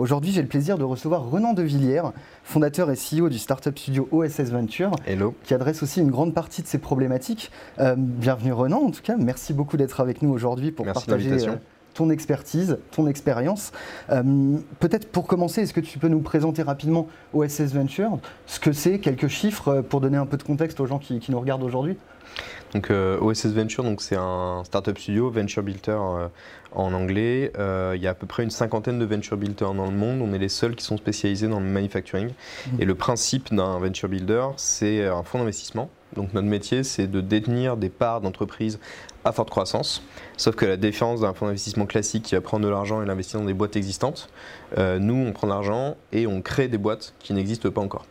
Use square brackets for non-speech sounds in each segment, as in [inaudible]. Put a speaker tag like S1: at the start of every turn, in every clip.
S1: Aujourd'hui, j'ai le plaisir de recevoir Renan Devilliers, fondateur et CEO du startup studio OSS Venture,
S2: Hello.
S1: qui adresse aussi une grande partie de ces problématiques. Euh, bienvenue Renan, en tout cas, merci beaucoup d'être avec nous aujourd'hui pour
S2: Merci
S1: partager euh, ton expertise, ton expérience. Euh, Peut-être pour commencer, est-ce que tu peux nous présenter rapidement OSS Venture, ce que c'est, quelques chiffres pour donner un peu de contexte aux gens qui, qui nous regardent aujourd'hui?
S2: Donc euh, OSS Venture, donc c'est un startup studio, venture builder euh, en anglais. Euh, il y a à peu près une cinquantaine de venture builders dans le monde. On est les seuls qui sont spécialisés dans le manufacturing.
S1: Mhm.
S2: Et le principe d'un venture builder, c'est un fonds d'investissement. Donc notre métier, c'est de détenir des parts d'entreprises à forte croissance. Sauf que la différence d'un fonds d'investissement classique qui va prendre de l'argent et l'investir dans des boîtes existantes, euh, nous, on prend de l'argent et on crée des boîtes qui n'existent pas encore.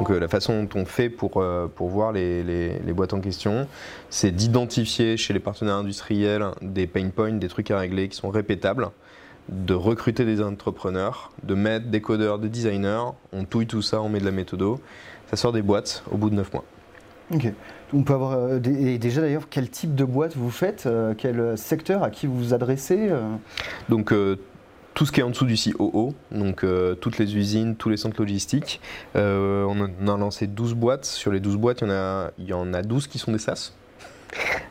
S2: Donc euh, la façon dont on fait pour, euh, pour voir les, les- les boîtes en question, c'est d'identifier chez les partenaires industriels des pain points, des trucs à régler qui sont répétables, de recruter des entrepreneurs, de mettre des codeurs, des designers, on touille tout ça, on met de la méthodo, ça sort des boîtes au bout de 9 mois.
S1: Ok. On peut avoir euh, des- et déjà d'ailleurs quel type de boîte vous faites, euh, quel secteur à qui vous vous adressez euh?
S2: Donc tout ce qui est en dessous du COO, donc euh, toutes les usines, tous les centres logistiques. Euh, on, a, on a lancé 12 boîtes. Sur les 12 boîtes, il y en a, il y en a 12 qui sont des SaaS.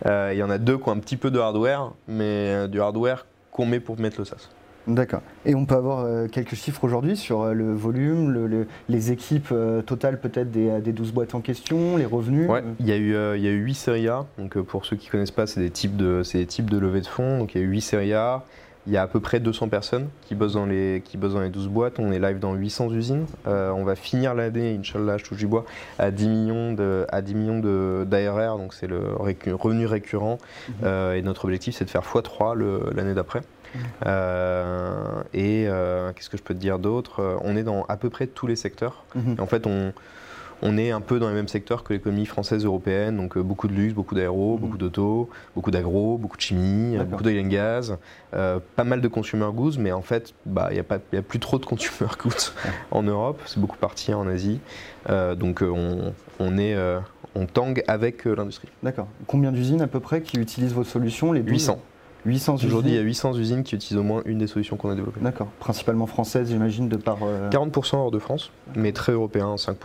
S2: Euh, il y en a deux qui ont un petit peu de hardware, mais du hardware qu'on met pour mettre le SaaS.
S1: D'accord. Et on peut avoir quelques chiffres aujourd'hui sur le volume, le- le- les équipes totales peut-être des, des 12 boîtes en question, les revenus?
S2: Ouais, il y a eu, il y a eu 8 séries A. Donc pour ceux qui ne connaissent pas, c'est des types de, c'est des types de levée de fonds. Donc il y a eu 8 séries A. Il y a à peu près 200 personnes qui bossent dans les, qui bossent dans les 12 boîtes. On est live dans 800 usines. Euh, on va finir l'année, Inch'Allah, je touche du bois, à 10 millions de, à 10 millions de- d'ARR. Donc c'est le récu- revenu récurrent.
S1: Mhm.
S2: Euh, et notre objectif, c'est de faire x3 le- l'année d'après.
S1: Mhm.
S2: Euh, et qu'est-ce que je peux te dire d'autre? On est dans à peu près tous les secteurs.
S1: Mhm.
S2: Et en fait, on, on est un peu dans les mêmes secteurs que l'économie française européenne, donc euh, beaucoup de luxe, beaucoup d'aéro,
S1: Mhm.
S2: beaucoup d'auto, beaucoup d'agro, beaucoup de chimie, euh, beaucoup d'oil and gas, euh, pas mal de consumer goods, mais en fait, bah, il n'y a, plus trop de consumer [laughs] goods en Europe, c'est beaucoup parti en Asie, Euh, donc on, on est, on tangue avec l'industrie.
S1: D'accord. Combien d'usines à peu près qui utilisent vos solutions les 12
S2: 800.
S1: 800 usines
S2: Aujourd'hui, il y a 800 usines qui utilisent au moins une des solutions qu'on a développées.
S1: D'accord. Principalement françaises, j'imagine, de par. euh,
S2: 40% hors de France, mais très européen, 5%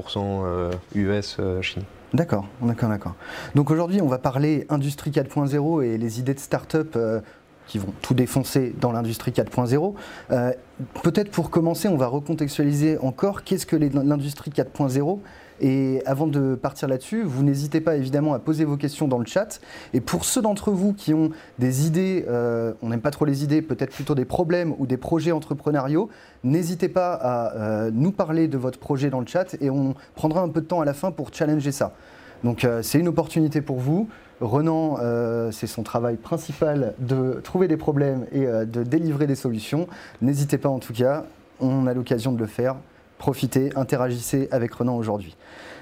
S2: euh, US, euh, Chine.
S1: D'accord, d'accord, d'accord. Donc aujourd'hui, on va parler industrie 4.0 et les idées de start-up euh, qui vont tout défoncer dans l'industrie 4.0. Euh, Peut-être pour commencer, on va recontextualiser encore qu'est-ce que l'industrie 4.0 et avant de partir là-dessus, vous n'hésitez pas évidemment à poser vos questions dans le chat. Et pour ceux d'entre vous qui ont des idées, euh, on n'aime pas trop les idées, peut-être plutôt des problèmes ou des projets entrepreneuriaux, n'hésitez pas à euh, nous parler de votre projet dans le chat et on prendra un peu de temps à la fin pour challenger ça. Donc euh, c'est une opportunité pour vous. Renan, c'est son travail principal de trouver des problèmes et de délivrer des solutions. N'hésitez pas en tout cas, on a l'occasion de le faire. Profitez, interagissez avec Renan aujourd'hui.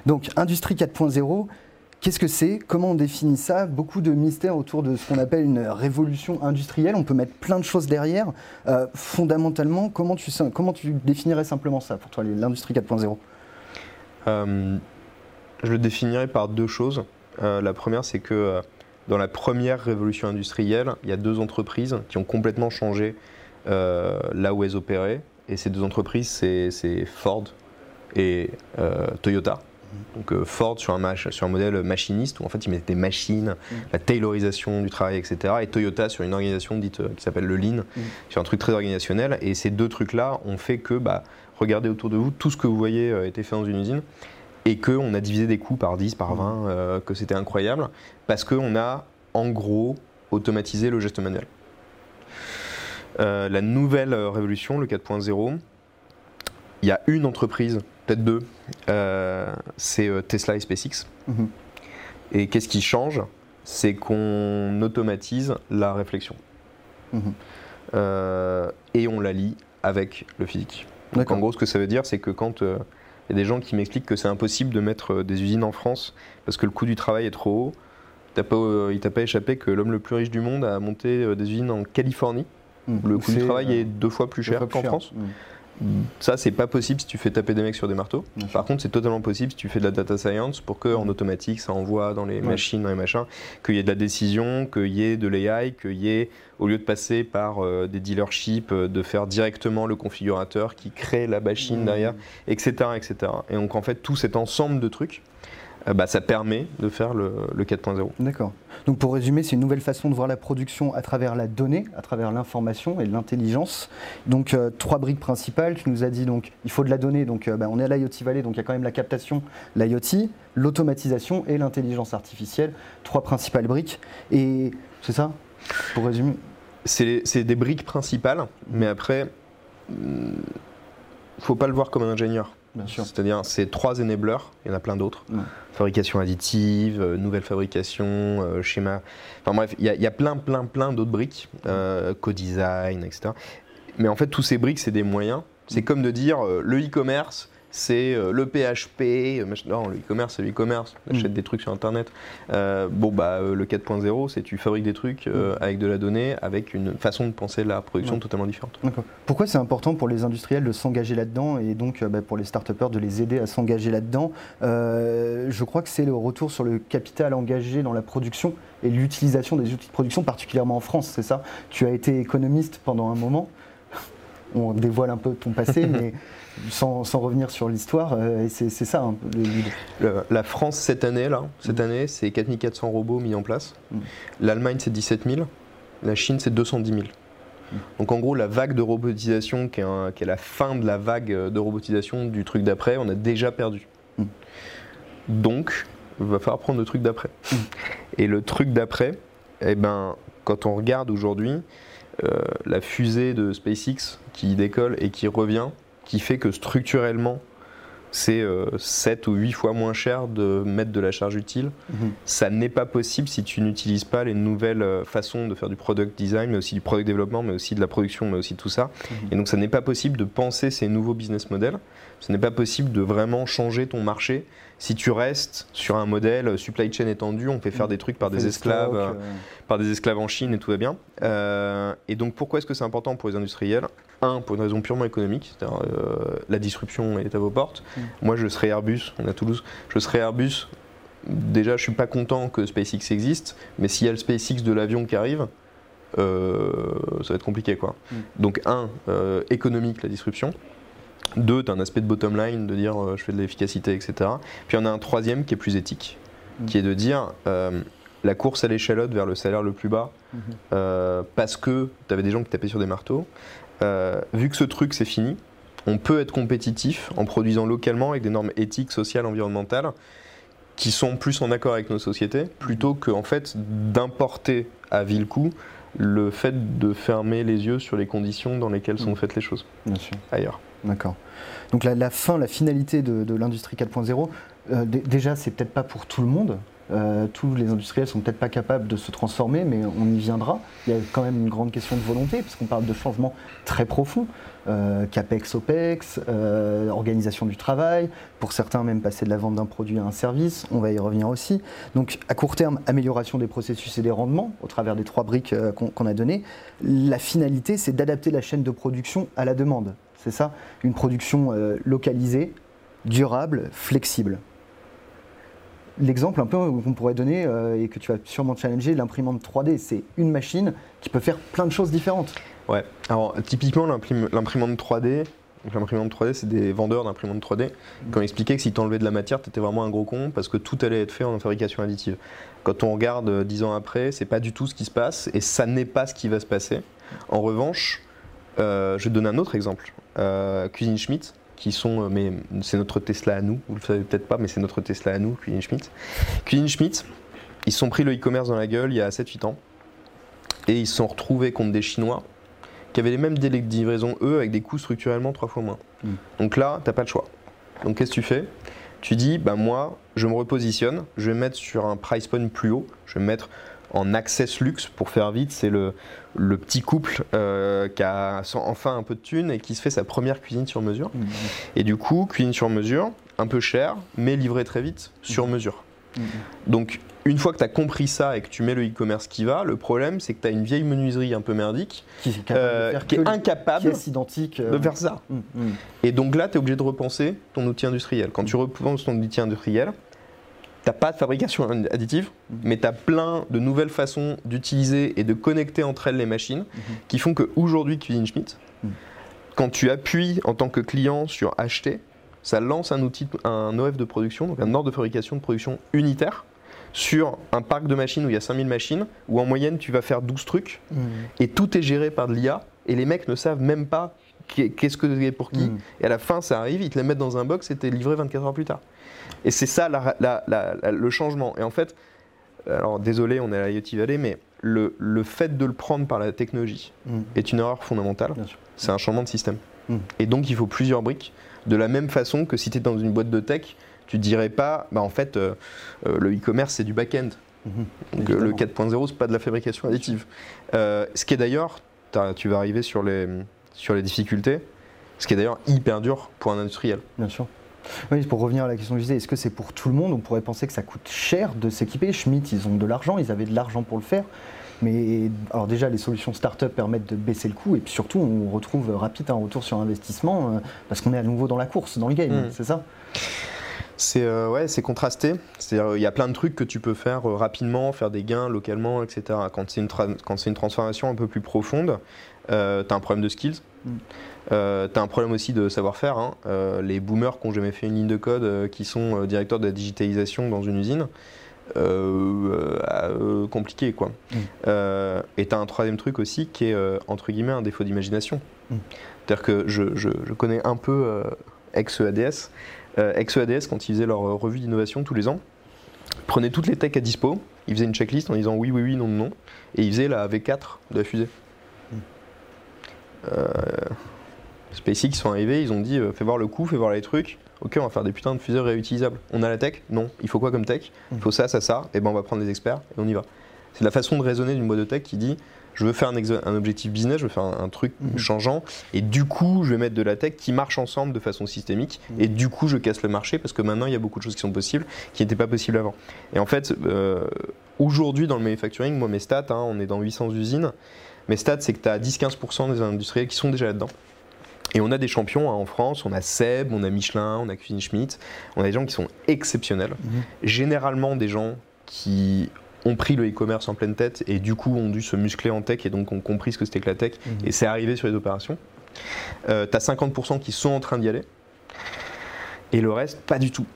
S1: Donc Industrie 4.0, qu'est-ce que c'est? Comment on définit ça? Beaucoup de mystères autour de ce qu'on appelle une révolution industrielle. On peut mettre plein de choses derrière. Euh, fondamentalement, comment tu, comment définirais simplement ça pour toi, l'industrie 4.0
S2: Euh, je le définirais par deux choses. Euh, la première, c'est que dans la première révolution industrielle, il y a deux entreprises qui ont complètement changé là où elles opéraient. Et ces deux entreprises, c'est Ford et euh, Toyota. Donc euh, Ford sur un, mach- sur un modèle machiniste où en fait ils mettaient des machines, la taylorisation du travail, etc. Et Toyota sur une organisation dite euh, qui s'appelle le Lean, sur un truc très organisationnel. Et ces deux trucs-là ont fait que, bah, regardez autour de vous, tout ce que vous voyez euh, a été fait dans une usine et qu'on a divisé des coûts par 10, par 20, euh, que c'était incroyable, parce qu'on a en gros automatisé le geste manuel. Euh, la nouvelle euh, révolution, le 4.0, il y a une entreprise, peut-être deux, euh, c'est Tesla et SpaceX.
S1: Mhm.
S2: Et qu'est-ce qui change? C'est qu'on automatise la réflexion.
S1: Mhm.
S2: Euh, et on la lie avec le physique. Donc en gros, ce que ça veut dire, c'est que quand il y a des gens qui m'expliquent que c'est impossible de mettre des usines en France parce que le coût du travail est trop haut, pas, il t'a pas échappé que l'homme le plus riche du monde a monté des usines en Californie. Mmh. Le coût du travail est deux fois plus cher qu'en France. Mmh. Ça, c'est pas possible si tu fais taper des mecs sur des marteaux. Par contre, c'est totalement possible si tu fais de la data science pour que en automatique, ça envoie dans les machines, dans les machins, qu'il y ait de la décision, qu'il y ait de l'AI, qu'il y ait, au lieu de passer par euh, des dealerships, euh, de faire directement le configurateur qui crée la machine derrière, etc., etc. Et donc, en fait, tout cet ensemble de trucs, euh, bah, ça permet de faire le, 4.0.
S1: D'accord. Donc pour résumer, c'est une nouvelle façon de voir la production à travers la donnée, à travers l'information et l'intelligence. Donc euh, trois briques principales. Tu nous as dit donc il faut de la donnée. Donc euh, bah, on est à l'IoT Valley, donc il y a quand même la captation, l'IoT, l'automatisation et l'intelligence artificielle. Trois principales briques. Et c'est ça Pour résumer?
S2: C'est des briques principales, mais après, il ne faut pas le voir comme un ingénieur. C'est-à-dire, c'est trois enablers, il y en a plein d'autres. Fabrication additive, euh, nouvelle fabrication, euh, schéma. Enfin bref, il y, a plein, plein, plein d'autres briques, euh, co-design, etc. Mais en fait, tous ces briques, c'est des moyens. C'est comme de dire le e-commerce, c'est euh, le PHP, euh, non, le e-commerce, c'est le e-commerce, on achète mm. des trucs sur Internet. Euh, bon, bah, le 4.0, c'est tu fabriques des trucs mm. avec de la donnée, avec une façon de penser la production totalement différente.
S1: Pourquoi c'est important pour les industriels de s'engager là-dedans et donc bah, pour les start de les aider à s'engager là-dedans? Je crois que c'est le retour sur le capital engagé dans la production et l'utilisation des outils de production, particulièrement en France, c'est ça? Tu as été économiste pendant un moment [laughs] on dévoile un peu ton passé, [laughs] mais sans, revenir sur l'histoire, euh, c'est ça hein,
S2: La France, cette année, là, cette mm. année, c'est 4400 robots mis en place. Mm. L'Allemagne, c'est 17 000. La Chine, c'est 210 000. Mm. Donc en gros, la vague de robotisation, qui est, qui est, la fin de la vague de robotisation du truc d'après, on a déjà perdu. Donc, il va falloir prendre le truc d'après. Et le truc d'après, eh ben, quand on regarde aujourd'hui, euh, la fusée de SpaceX qui décolle et qui revient, qui fait que structurellement, c'est 7 euh, ou 8 fois moins cher de mettre de la charge utile. Mhm. Ça n'est pas possible si tu n'utilises pas les nouvelles euh, façons de faire du product design, mais aussi du product développement, mais aussi de la production, mais aussi tout ça. Mhm. Et donc ça n'est pas possible de penser ces nouveaux business models. Ce n'est pas possible de vraiment changer ton marché si tu restes sur un modèle supply chain étendu, on fait faire des trucs par des esclaves, euh, par des esclaves en Chine et tout va bien. Euh, et donc pourquoi est-ce que c'est important pour les industriels? Un, pour une raison purement économique, c'est-à-dire euh, la disruption est à vos portes. Mm. Moi, je serai Airbus, on est à Toulouse, je serai Airbus. Déjà, je suis pas content que SpaceX existe, mais s'il y a le SpaceX de l'avion qui arrive, ça va être compliqué quoi. Mm. Donc un, économique la disruption. Deux, tu as un aspect de bottom line, de dire euh, je fais de l'efficacité, etc. Puis on a un troisième qui est plus éthique, mm. qui est de dire euh, la course à l'échalote vers le salaire le plus bas, mm-hmm. euh, parce que tu avais des gens qui tapaient sur des marteaux. vu que ce truc c'est fini, on peut être compétitif en produisant localement avec des normes éthiques, sociales, environnementales qui sont plus en accord avec nos sociétés, plutôt que en fait d'importer à vil coût le fait de fermer les yeux sur les conditions dans lesquelles sont mm. faites les choses ailleurs.
S1: D'accord. Donc la, fin, la finalité de, l'industrie 4.0, euh, déjà, c'est peut-être pas pour tout le monde. Euh, tous les industriels sont peut-être pas capables de se transformer, mais on y viendra. Il y a quand même une grande question de volonté, parce qu'on parle de changements très profonds. Euh, CAPEX, OPEX, organisation du travail, pour certains même passer de la vente d'un produit à un service, on va y revenir aussi. Donc à court terme, amélioration des processus et des rendements au travers des trois briques qu'on a données. La finalité, c'est d'adapter la chaîne de production à la demande c'est ça? Une production euh, localisée, durable, flexible. L'exemple un peu qu'on pourrait donner euh, et que tu vas sûrement challenger, l'imprimante 3D, c'est une machine qui peut faire plein de choses différentes.
S2: Ouais, alors typiquement l'imprimante 3D, l'imprimante 3D, c'est des vendeurs d'imprimantes 3D qui ont expliqué que si tu enlevais de la matière, tu étais vraiment un gros con parce que tout allait être fait en fabrication additive. Quand on regarde euh, dix ans après, c'est pas du tout ce qui se passe et ça n'est pas ce qui va se passer. En revanche, je vais te donner un autre exemple. Euh, Cuisine Schmidt, qui sont, euh, mais c'est notre Tesla à nous, vous le savez peut-être pas, mais c'est notre Tesla à nous, Cuisine Schmidt. Cuisine Schmidt, ils se sont pris le e-commerce dans la gueule il y a 7-8 ans, et ils se sont retrouvés contre des Chinois qui avaient les mêmes délais de livraison, eux, avec des coûts structurellement trois fois moins. Mm. Donc là, tu n'as pas le choix. Donc qu'est-ce que tu fais? Tu dis, bah moi, je me repositionne, je vais mettre sur un price point plus haut, je vais mettre en access luxe, pour faire vite, c'est le, le petit couple euh, qui a enfin un peu de thunes et qui se fait sa première cuisine sur mesure.
S1: Mhm.
S2: Et du coup, cuisine sur mesure, un peu cher, mais livrée très vite, sur mesure.
S1: Mhm.
S2: Donc, une fois que tu as compris ça et que tu mets le e-commerce qui va, le problème, c'est que tu as une vieille menuiserie un peu merdique
S1: Qui est
S2: euh, qui est incapable
S1: pièces identiques. euh,
S2: de faire ça. Et donc là, tu es obligé de repenser ton outil industriel. Quand tu repenses ton outil industriel, tu pas de fabrication additive, mais tu as plein de nouvelles façons d'utiliser et de connecter entre elles les machines
S1: Mhm.
S2: qui font qu'aujourd'hui, Cuisine Schmidt,
S1: Mhm.
S2: quand tu appuies en tant que client sur acheter, ça lance un outil, un OF de production, donc un ordre de fabrication de production unitaire sur un parc de machines où il y a 5000 machines, où en moyenne tu vas faire 12 trucs,
S1: Mhm.
S2: et tout est géré par de l'IA, et les mecs ne savent même pas qu'est- qu'est-ce que c'est pour qui, et à la fin ça arrive, ils te les mettent dans un box et t'es livré 24 heures plus tard. Et c'est ça la- la- la- la- le changement. Et en fait, alors désolé, on est à la IoT Valley, mais le, le fait de le prendre par la technologie
S1: Mhm.
S2: est une erreur fondamentale. C'est un changement de système.
S1: Mhm.
S2: Et donc il faut plusieurs briques. De la même façon que si tu es dans une boîte de tech, tu dirais pas, bah en fait, euh, euh, le e-commerce c'est du back-end.
S1: Mhm.
S2: Donc euh, le
S1: Évidemment.
S2: 4.0, c'est pas de la fabrication additive. Euh, ce qui est d'ailleurs, tu vas arriver sur les, sur les difficultés, ce qui est d'ailleurs hyper dur pour un industriel.
S1: Bien sûr. Oui, pour revenir à la question que je disais, est-ce que c'est pour tout le monde? On pourrait penser que ça coûte cher de s'équiper. Schmitt, ils ont de l'argent, ils avaient de l'argent pour le faire. Mais alors déjà, les solutions start-up permettent de baisser le coût et puis surtout, on retrouve rapide un retour sur investissement euh, parce qu'on est à nouveau dans la course, dans le game,
S2: Mm.
S1: c'est ça?
S2: C'est euh, ouais, c'est contrasté. Il y a plein de trucs que tu peux faire euh, rapidement, faire des gains localement, etc. Quand c'est une, tra- quand c'est une transformation un peu plus profonde, euh, tu as un problème de skills.
S1: Mm.
S2: Euh, tu as un problème aussi de savoir-faire. hein. Euh, les boomers qui n'ont jamais fait une ligne de code, euh, qui sont euh, directeurs de la digitalisation dans une usine, compliqué quoi.
S1: Mm.
S2: Et tu as un troisième truc aussi qui est entre guillemets un défaut d'imagination.
S1: Mm.
S2: C'est-à-dire que je, je- je connais un peu ex-EADS. Ex-EADS, quand ils faisaient leur revue d'innovation tous les ans, prenaient toutes les techs à dispo, ils faisaient une checklist en disant oui, oui, oui, non, non, et ils faisaient la V4 de la fusée. Euh, SpaceX sont arrivés, ils ont dit euh, fais voir le coût, fais voir les trucs. Ok, on va faire des putains de fusées réutilisables. On a la tech Non. Il faut quoi comme tech Il faut ça, ça, ça. Et ben on va prendre des experts et on y va. C'est la façon de raisonner d'une boîte de tech qui dit je veux faire un, objectif business, je veux faire un, un truc
S1: Mhm.
S2: changeant, et du coup je vais mettre de la tech qui marche ensemble de façon systémique,
S1: Mhm.
S2: et du coup je casse le marché parce que maintenant il y a beaucoup de choses qui sont possibles qui n'étaient pas possibles avant. Et en fait, euh, aujourd'hui dans le manufacturing, moi mes stats, hein, on est dans 800 usines, mes stats c'est que tu as 10-15% des industriels qui sont déjà là-dedans. Et on a des champions hein, en France, on a Seb, on a Michelin, on a Cuisine Schmidt, on a des gens qui sont exceptionnels.
S1: Mhm.
S2: Généralement des gens qui ont pris le e-commerce en pleine tête et du coup ont dû se muscler en tech et donc ont compris ce que c'était que la tech
S1: Mhm.
S2: et c'est arrivé sur les opérations. Euh, T'as 50% qui sont en train d'y aller et le reste pas du tout.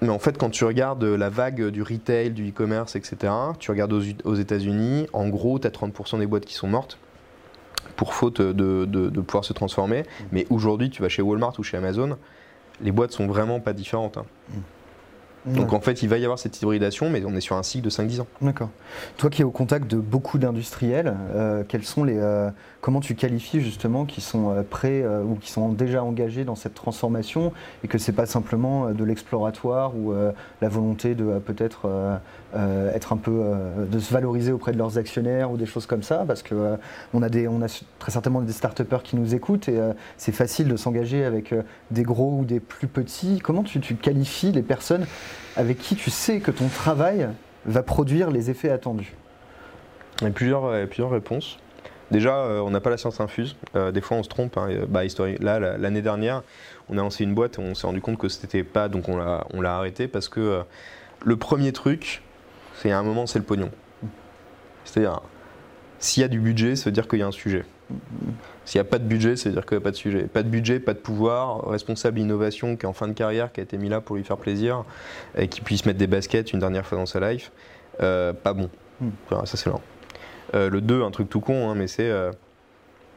S2: Mais en fait, quand tu regardes la vague du retail, du e-commerce, etc., tu regardes aux, aux États-Unis, en gros, tu as 30% des boîtes qui sont mortes pour faute de, de- de pouvoir se transformer. Mais aujourd'hui, tu vas chez Walmart ou chez Amazon, les boîtes sont vraiment pas différentes. hein. Donc en fait, il va y avoir cette hybridation, mais on est sur un cycle de 5-10 ans.
S1: D'accord. Toi qui es au contact de beaucoup d'industriels, euh, quels sont les, euh, comment tu qualifies justement qui sont euh, prêts ou qui sont déjà engagés dans cette transformation et que c'est pas simplement de l'exploratoire ou la volonté de peut-être être un peu de se valoriser auprès de leurs actionnaires ou des choses comme ça? Parce que on a des on a très certainement des start qui nous écoutent et c'est facile de s'engager avec des gros ou des plus petits. Comment tu, tu qualifies les personnes avec qui tu sais que ton travail va produire les effets attendus
S2: Il y a plusieurs, euh, réponses. Déjà, euh, on n'a pas la science infuse. Euh, des fois, on se trompe. hein. Bah, Là, la- l'année dernière, on a lancé une boîte et on s'est rendu compte que c'était pas, donc on l'a, arrêté parce que le premier truc, c'est à un moment, c'est le pognon. C'est-à-dire, s'il y a du budget, ça veut dire qu'il y a un sujet. S'il n'y a pas de budget, ça veut dire qu'il n'y a pas de sujet. Pas de budget, pas de pouvoir, responsable innovation qui est en fin de carrière, qui a été mis là pour lui faire plaisir, et qui puisse mettre des baskets une dernière fois dans sa life, euh, pas bon.
S1: Hmm.
S2: Ça c'est lent. Euh, le 2, un truc tout con, hein, mais c'est euh,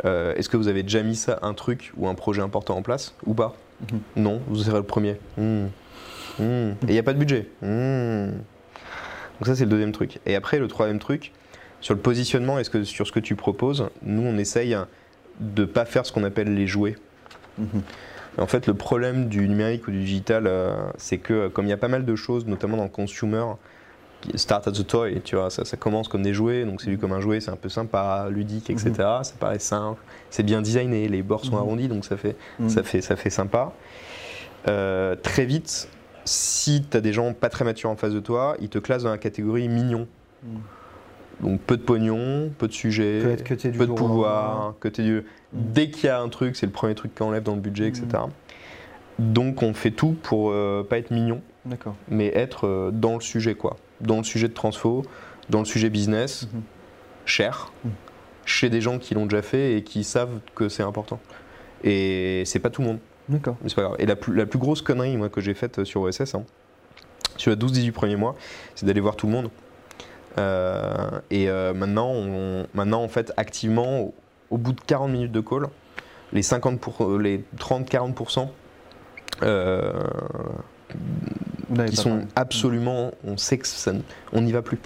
S2: euh, est-ce que vous avez déjà mis ça, un truc ou un projet important en place ou pas?
S1: Mhm.
S2: Non, vous serez le premier. Hmm. Hmm. Et il n'y a pas de budget. Hmm. Donc ça c'est le deuxième truc. Et après le troisième truc, sur le positionnement, sur ce que tu proposes, nous on essaye de pas faire ce qu'on appelle les jouets.
S1: Mhm.
S2: En fait, le problème du numérique ou du digital, euh, c'est que euh, comme il y a pas mal de choses, notamment dans le consumer, start as a toy, tu vois, ça, ça commence comme des jouets, donc c'est vu comme un jouet, c'est un peu sympa, ludique, etc. Ça paraît simple, c'est bien designé, les bords sont arrondis, donc ça fait, ça fait, ça fait sympa. Euh, très vite, si tu as des gens pas très matures en face de toi, ils te classent dans la catégorie mignon. Donc peu de pognon, peu de sujets,
S1: que du
S2: peu de pouvoir, que du... Dès qu'il y a un truc, c'est le premier truc qu'on enlève dans le budget, etc. Donc on fait tout pour euh, pas être mignon, mais être euh, dans le sujet, quoi. Dans le sujet de transfo, dans le sujet business,
S1: Mhm.
S2: cher,
S1: Mhm.
S2: chez des gens qui l'ont déjà fait et qui savent que c'est important. Et c'est pas tout le monde.
S1: D'accord.
S2: Mais c'est pas grave. Et la plus, la plus grosse connerie moi, que j'ai faite euh, sur OSS, hein, sur les 12-18 premiers mois, c'est d'aller voir tout le monde. Euh, et euh, maintenant, on- maintenant, en fait, activement, au, au bout de 40 minutes de call, les, 50 pour- les 30-40% euh, qui sont
S1: parlé.
S2: absolument, on sait que ça, on n'y va plus.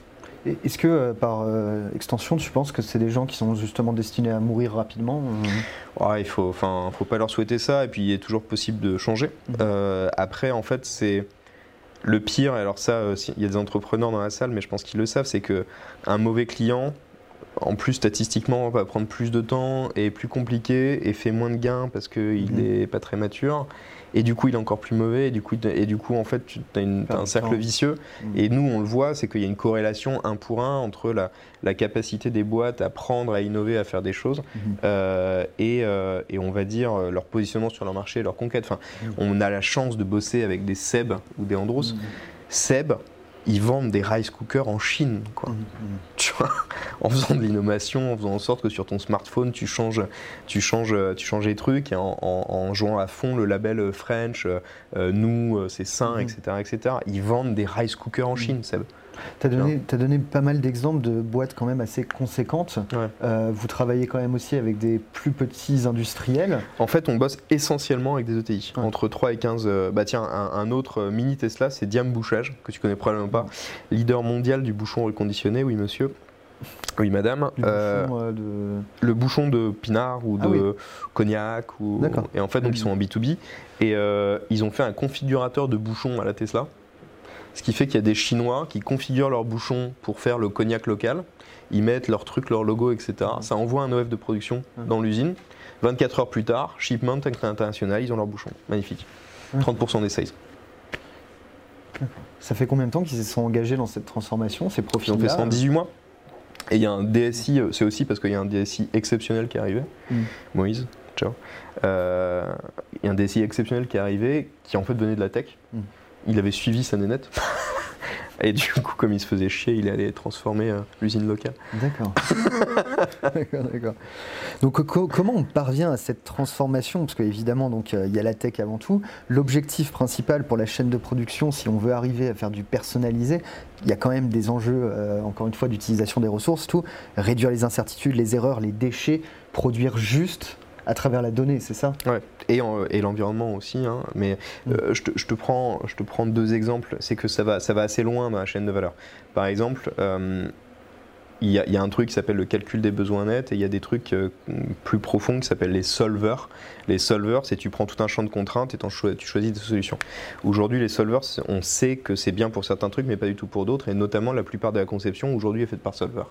S1: Est-ce que euh, par euh, extension, tu penses que c'est des gens qui sont justement destinés à mourir rapidement euh,
S2: Ouais, il faut, enfin, faut pas leur souhaiter ça, et puis il est toujours possible de changer. Euh, après, en fait, c'est le pire. et Alors ça, euh, il y a des entrepreneurs dans la salle, mais je pense qu'ils le savent, c'est que un mauvais client, en plus statistiquement, va prendre plus de temps, est plus compliqué et fait moins de gains parce qu'il n'est pas très mature. Et du coup, il est encore plus mauvais. Et du coup, et du coup en fait, tu as, une- un cercle
S1: temps.
S2: vicieux.
S1: Mhm.
S2: Et nous, on le voit, c'est qu'il y a une corrélation un pour un entre la, la capacité des boîtes à prendre, à innover, à faire des choses,
S1: Mhm.
S2: euh, et, euh, et on va dire euh, leur positionnement sur leur marché, leur conquête. Enfin,
S1: Mhm.
S2: on a la chance de bosser avec des Seb ou des Andros. Seb, ils vendent des rice cookers en Chine, quoi.
S1: Mhm.
S2: Tu vois, en faisant de l'innovation, en faisant en sorte que sur ton smartphone, tu changes, tu changes, tu changes les trucs, et en, en- en jouant à fond le label French, euh, euh, nous, euh, c'est sain, etc., etc. Ils vendent des rice cookers en Chine, Seb.
S1: T'as donné, t'as donné pas mal d'exemples de boîtes quand même assez conséquentes.
S2: Ouais.
S1: Euh, vous travaillez quand même aussi avec des plus petits industriels.
S2: En fait, on bosse essentiellement avec des ETI,
S1: Ouais.
S2: entre 3 et 15. euh, bah tiens, un, un autre euh, mini Tesla, c'est Diam Bouchage, que tu connais probablement pas, leader mondial du bouchon reconditionné, oui monsieur. Oui madame. Euh,
S1: bouchon, euh, de...
S2: le bouchon de pinard ou de
S1: Ah oui.
S2: cognac. Ou...
S1: D'accord.
S2: Et en fait, donc, ils sont en B2B. Et euh, ils ont fait un configurateur de bouchons à la Tesla. Ce qui fait qu'il y a des Chinois qui configurent leurs bouchons pour faire le cognac local. Ils mettent leur truc, leur logo, etc. Ça envoie un OF de production
S1: Mhm.
S2: dans l'usine. 24 heures plus tard, shipment international, ils ont leur bouchon. Magnifique.
S1: Mhm.
S2: 30% des sales.
S1: Ça fait combien de temps qu'ils se sont engagés dans cette transformation, ces
S2: Ils ont
S1: profils
S2: fait ça en 18 mois. Et il y a un DSI, euh, c'est aussi parce qu'il y a un DSI exceptionnel qui est arrivé. Moïse, ciao. Euh, Il y a un DSI exceptionnel qui est arrivé, qui en fait venait de la tech. Il avait suivi sa nénette. [laughs] Et du coup, comme il se faisait chier, il allait transformer euh, l'usine locale.
S1: D'accord. [laughs] d'accord, d'accord. Donc co- comment on parvient à cette transformation? Parce qu'évidemment, euh, il y a la tech avant tout. L'objectif principal pour la chaîne de production, si on veut arriver à faire du personnalisé, il y a quand même des enjeux, euh, encore une fois, d'utilisation des ressources, tout. Réduire les incertitudes, les erreurs, les déchets, produire juste à travers la donnée, c'est ça?
S2: Ouais. Et, et l'environnement aussi. hein. Mais euh, je, te, je te prends, je te prends deux exemples. C'est que ça va, ça va assez loin dans la chaîne de valeur. Par exemple, euh, il y, a- un truc qui s'appelle le calcul des besoins nets et il y a des trucs euh, plus profonds qui s'appellent les solvers. Les solvers, c'est tu prends tout un champ de contraintes et tu choisis des solutions. Aujourd'hui, les solvers, on sait que c'est bien pour certains trucs, mais pas du tout pour d'autres. Et notamment, la plupart de la conception aujourd'hui est faite par solver.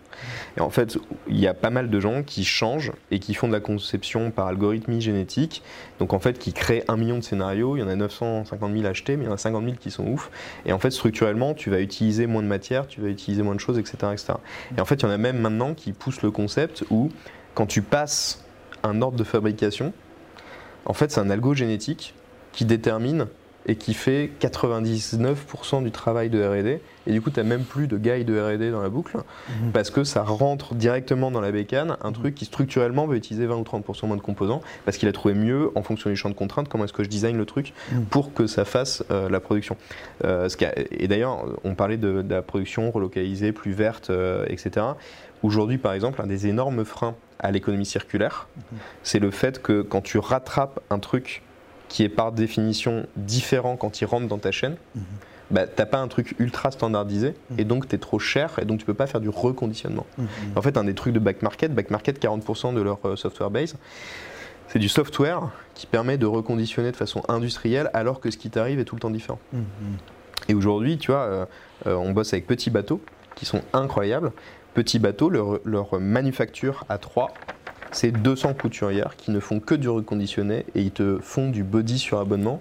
S2: Et en fait, il y a pas mal de gens qui changent et qui font de la conception par algorithmie génétique. Donc en fait, qui créent un million de scénarios. Il y en a 950 000 achetés, mais il y en a 50 000 qui sont ouf. Et en fait, structurellement, tu vas utiliser moins de matière, tu vas utiliser moins de choses, etc. etc. Et en fait, il y a même maintenant qui poussent le concept où, quand tu passes un ordre de fabrication, en fait, c'est un algo génétique qui détermine et qui fait 99% du travail de R&D. Et du coup, tu n'as même plus de guide de R&D dans la boucle
S1: Mhm.
S2: parce que ça rentre directement dans la bécane un truc qui structurellement va utiliser 20 ou 30% moins de composants parce qu'il a trouvé mieux en fonction du champ de contraintes comment est-ce que je design le truc
S1: Mhm.
S2: pour que ça fasse euh, la production. Euh, ce qui a- et d'ailleurs, on parlait de, de la production relocalisée, plus verte, euh, etc. Aujourd'hui, par exemple, un des énormes freins à l'économie circulaire, c'est le fait que quand tu rattrapes un truc qui est par définition différent quand il rentre dans ta chaîne,
S1: Mhm.
S2: bah, t'as pas un truc ultra standardisé
S1: Mhm.
S2: et donc tu es trop cher et donc tu peux pas faire du reconditionnement.
S1: Mhm.
S2: En fait, un des trucs de back market, back market 40% de leur euh, software base, c'est du software qui permet de reconditionner de façon industrielle alors que ce qui t'arrive est tout le temps différent.
S1: Mhm.
S2: Et aujourd'hui, tu vois, on bosse avec Petit Bateau, qui sont incroyables. Petit Bateau, leur, leur manufacture à 3, c'est 200 couturières qui ne font que du reconditionné et ils te font du body sur abonnement.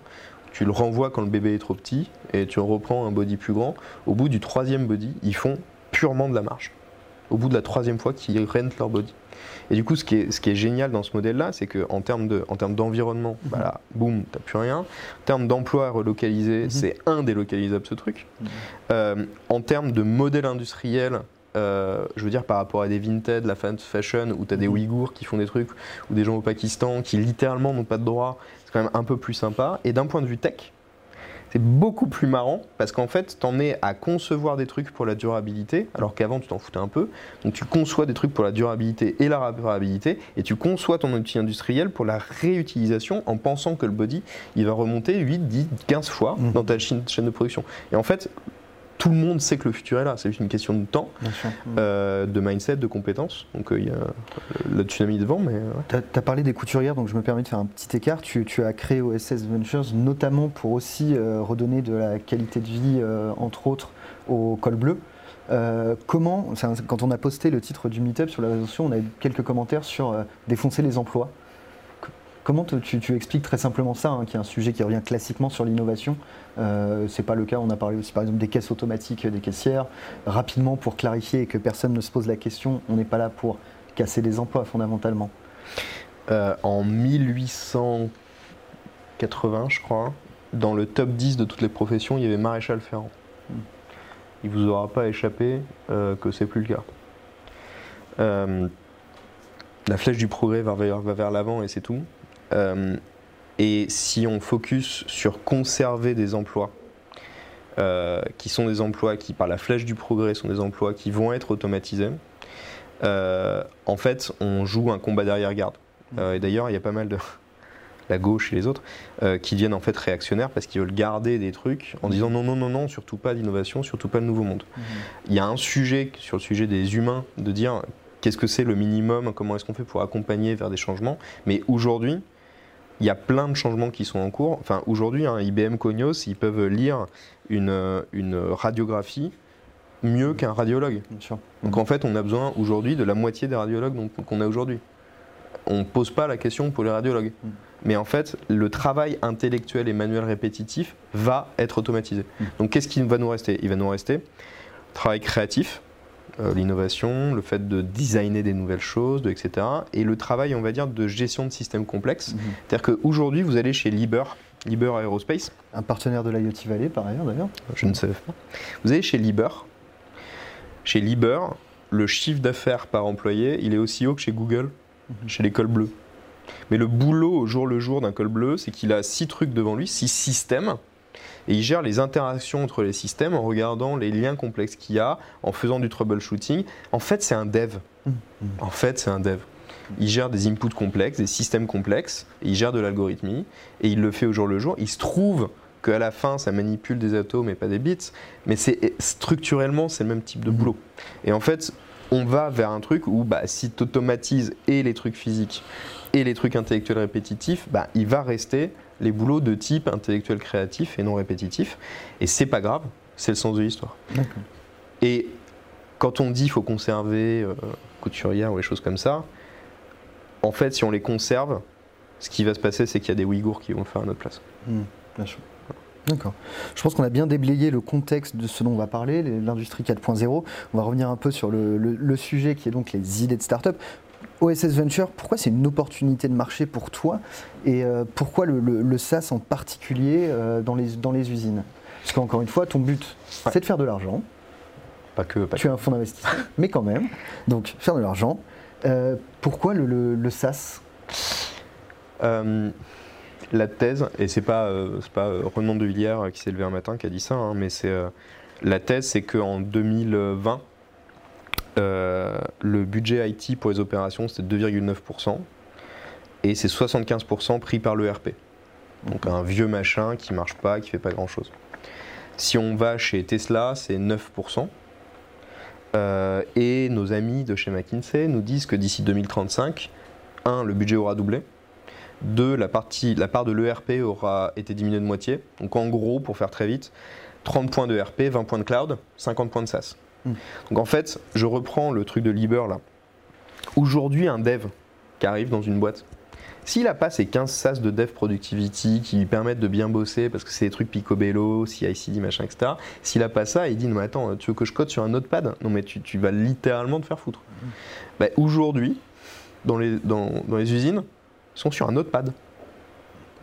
S2: Tu le renvoies quand le bébé est trop petit et tu reprends un body plus grand. Au bout du troisième body, ils font purement de la marge. Au bout de la troisième fois qu'ils rentent leur body. Et du coup, ce qui est, ce qui est génial dans ce modèle-là, c'est qu'en termes d'environnement, de, bah boum, t'as plus rien. En termes d'emploi relocalisé, mhm. c'est indélocalisable ce truc. Mhm. Euh, en termes de modèle industriel, euh, je veux dire par rapport à des Vinted, la fashion, où tu as des mhm. Ouïghours qui font des trucs, ou des gens au Pakistan qui littéralement n'ont pas de droit, c'est quand même un peu plus sympa. Et d'un point de vue tech, c'est beaucoup plus marrant parce qu'en fait, tu en es à concevoir des trucs pour la durabilité, alors qu'avant, tu t'en foutais un peu. Donc, tu conçois des trucs pour la durabilité et la réparabilité, et tu conçois ton outil industriel pour la réutilisation en pensant que le body, il va remonter 8, 10, 15 fois mmh. dans ta chaîne de production. Et en fait, tout le monde sait que le futur est là. C'est juste une question de temps, euh, de mindset, de compétences. Donc euh, il y a la tsunami devant. Mais,
S1: Tu as, parlé des couturières, donc je me permets de faire un petit écart. Tu, as créé OSS Ventures notamment pour aussi euh, redonner de la qualité de vie, entre autres, au col bleu. comment, quand on a posté le titre du Meetup sur la réseau on a eu quelques commentaires sur défoncer les emplois. Comment tu, expliques très simplement ça, hein, qui est un sujet qui revient classiquement sur l'innovation euh, C'est pas le cas. On a parlé aussi par exemple des caisses automatiques des caissières. Rapidement, pour clarifier et que personne ne se pose la question, on n'est pas là pour casser des emplois fondamentalement.
S2: Euh, en 1880, je crois, dans le top 10 de toutes les professions, il y avait maréchal ferrant. Hmm. Il vous aura pas échappé euh, que c'est plus le cas. Euh, la flèche du progrès va vers l'avant et c'est tout. Euh, et si on focus sur conserver des emplois, euh, qui sont des emplois qui, par la flèche du progrès, sont des emplois qui vont être automatisés, euh, en fait, on joue un combat derrière-garde. et d'ailleurs, il y a pas mal de [laughs] la gauche et les autres qui deviennent en fait réactionnaires parce qu'ils veulent garder des trucs en disant non, non, non, non, surtout pas d'innovation, surtout pas de nouveau monde. Mmh. Il y a un sujet sur le sujet des humains de dire qu'est-ce que c'est le minimum, comment est-ce qu'on fait pour accompagner vers des changements. Mais aujourd'hui, il y a plein de changements qui sont en cours. Enfin, aujourd'hui, hein, IBM Cognos, ils peuvent lire une, une radiographie mieux qu'un radiologue. Donc en fait, on a besoin aujourd'hui de la moitié des radiologues qu'on a aujourd'hui. On ne pose pas la question pour les radiologues. Mm. Mais en fait, le travail intellectuel et manuel répétitif va être automatisé. Mm. Donc qu'est-ce qui va nous rester? Il va nous rester travail créatif, euh, l'innovation, le fait de designer des nouvelles choses, etc. Et le travail, on va dire, de gestion de systèmes complexes. Mhm. C'est-à-dire qu'aujourd'hui, vous allez chez Liber, Liber Aerospace.
S1: Un partenaire de l'IoT Valley, par ailleurs, d'ailleurs.
S2: Je ne sais pas. Vous allez chez Liber. Chez Liber, le chiffre d'affaires par employé, il est aussi haut que chez Google, mhm. chez les cols bleus. Mais le boulot au jour le jour d'un col bleu, c'est qu'il a six trucs devant lui, six systèmes et il gère les interactions entre les systèmes en regardant les liens complexes qu'il y a, en faisant du troubleshooting. En fait, c'est un dev. Mmh. En fait, c'est un dev. Il gère des inputs complexes, des systèmes complexes, il gère de l'algorithmie, et il le fait au jour le jour. Il se trouve qu'à la fin, ça manipule des atomes et pas des bits, mais c'est structurellement, c'est le même type de mmh. boulot. Et en fait, on va vers un truc où bah, si tu automatises et les trucs physiques et les trucs intellectuels répétitifs, bah, il va rester les boulots de type intellectuel créatif et non répétitif. Et c'est pas grave, c'est le sens de l'histoire. Et quand on dit qu'il faut conserver euh, couturière ou les choses comme ça, en fait, si on les conserve, ce qui va se passer, c'est qu'il y a des Ouïghours qui vont le faire à notre place.
S1: Mmh, D'accord. Je pense qu'on a bien déblayé le contexte de ce dont on va parler, l'industrie 4.0. On va revenir un peu sur le, le, sujet qui est donc les idées de start-up. OSS Venture, pourquoi c'est une opportunité de marché pour toi et euh, pourquoi le, SaaS en particulier euh, dans, les, dans les usines? Parce qu'encore une fois, ton but, c'est de faire de l'argent.
S2: Pas que.
S1: tu es un fonds d'investissement, [laughs] mais quand même. Donc, faire de l'argent. Euh, pourquoi le, le SaaS?
S2: La thèse, et c'est pas, pas Renan de Villiers qui s'est levé un matin qui a dit ça, hein, mais c'est la thèse, c'est qu'en 2020, euh, le budget IT pour les opérations, c'était 2,9%. Et c'est 75% pris par l'ERP. Donc un vieux machin qui marche pas, qui fait pas grand chose. Si on va chez Tesla, c'est 9%. Euh, et nos amis de chez McKinsey nous disent que d'ici 2035, 1, le budget aura doublé. 2, la, partie, la part de l'ERP aura été diminuée de moitié. Donc en gros, pour faire très vite, 30 points de RP, 20 points de cloud, 50 points de SaaS.
S1: Mm.
S2: Donc en fait, je reprends le truc de Liber là. Aujourd'hui, un dev qui arrive dans une boîte, s'il n'a pas ces 15 SaaS de dev productivity qui lui permettent de bien bosser, parce que c'est des trucs picobello, CI/CD, machin, etc. S'il n'a pas ça, il dit non mais attends, tu veux que je code sur un notepad? Non mais tu, tu vas littéralement te faire foutre. Bah, Aujourd'hui, dans les, dans, dans les usines, ils sont sur un notepad.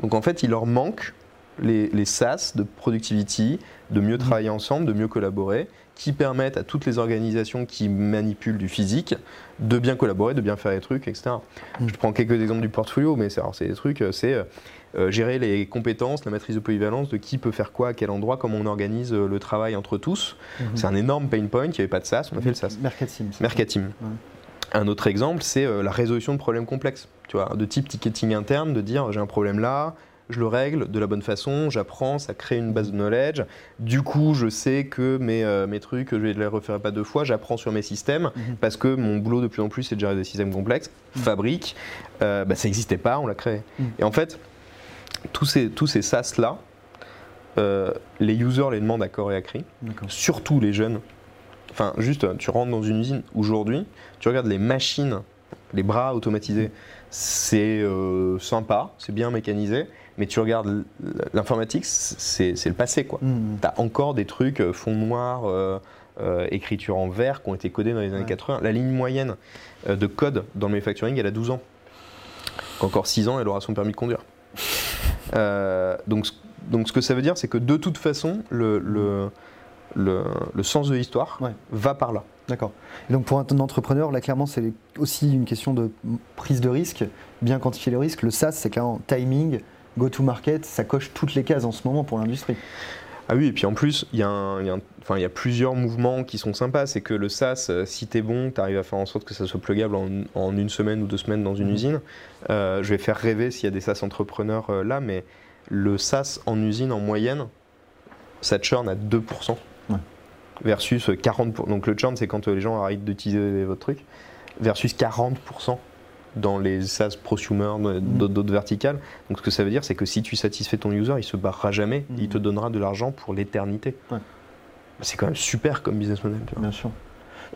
S2: Donc en fait, il leur manque les, les SaaS de productivity, de mieux travailler ensemble, de mieux collaborer, qui permettent à toutes les organisations qui manipulent du physique de bien collaborer, de bien faire les trucs, etc.
S1: Mm.
S2: Je prends quelques exemples du portfolio, mais c'est des trucs, euh, c'est euh, gérer les compétences, la matrice de polyvalence, de qui peut faire quoi, à quel endroit, comment on organise euh, le travail entre tous.
S1: Mhm.
S2: C'est un énorme pain point, il n'y avait pas de SaaS, on a fait le SaaS.
S1: Mercatim. Ouais.
S2: Un autre exemple, c'est euh, la résolution de problèmes complexes. Tu vois, de type ticketing interne, de dire j'ai un problème là, je le règle de la bonne façon, j'apprends, ça crée une base de knowledge. Du coup, je sais que mes, euh, mes trucs, je ne les referai pas deux fois, j'apprends sur mes systèmes,
S1: Mhm.
S2: parce que mon boulot de plus en plus, c'est de gérer des systèmes complexes. Fabrique, euh, bah, ça n'existait pas, on l'a créé.
S1: Mhm.
S2: Et en fait, tous ces, tous ces SaaS-là, euh, les users les demandent à corps et à cri surtout les jeunes. Enfin, juste, tu rentres dans une usine aujourd'hui, tu regardes les machines, les bras automatisés, c'est euh, sympa, c'est bien mécanisé, mais tu regardes l'informatique, c'est le passé, quoi.
S1: Mhm.
S2: Tu as encore des trucs, euh, fond noir, euh, euh, écriture en vert, qui ont été codés dans les années
S1: Ouais.
S2: 80. La ligne moyenne de code dans le manufacturing, elle a 12 ans. Encore 6 ans, elle aura son permis de conduire. [laughs] Euh, donc, ce- donc ce que ça veut dire, c'est que de toute façon, le, le, le, le sens de l'histoire
S1: Ouais.
S2: va par là.
S1: D'accord. Donc pour un entrepreneur, là clairement c'est aussi une question de prise de risque, bien quantifier le risque. Le SaaS c'est clairement timing, go-to-market, ça coche toutes les cases en ce moment pour l'industrie.
S2: Ah oui, et puis en plus, il y, a y y plusieurs mouvements qui sont sympas. C'est que le SaaS, euh, si t'es bon, tu arrives à faire en sorte que ça soit pluggable en, en une semaine ou deux semaines dans une
S1: Mhm.
S2: usine. Euh, je vais faire rêver s'il y a des SaaS entrepreneurs euh, là, mais le SaaS en usine en moyenne, ça churn à 2%.
S1: Ouais.
S2: Versus 40%. Donc le churn, c'est quand les gens arrêtent d'utiliser votre truc. Versus 40% dans les SaaS prosumer,
S1: Mhm.
S2: d'autres verticales. Donc ce que ça veut dire, c'est que si tu satisfais ton user, il se barrera jamais, il te donnera de l'argent pour l'éternité.
S1: Ouais.
S2: C'est quand même super comme business model. tu vois.
S1: Bien sûr.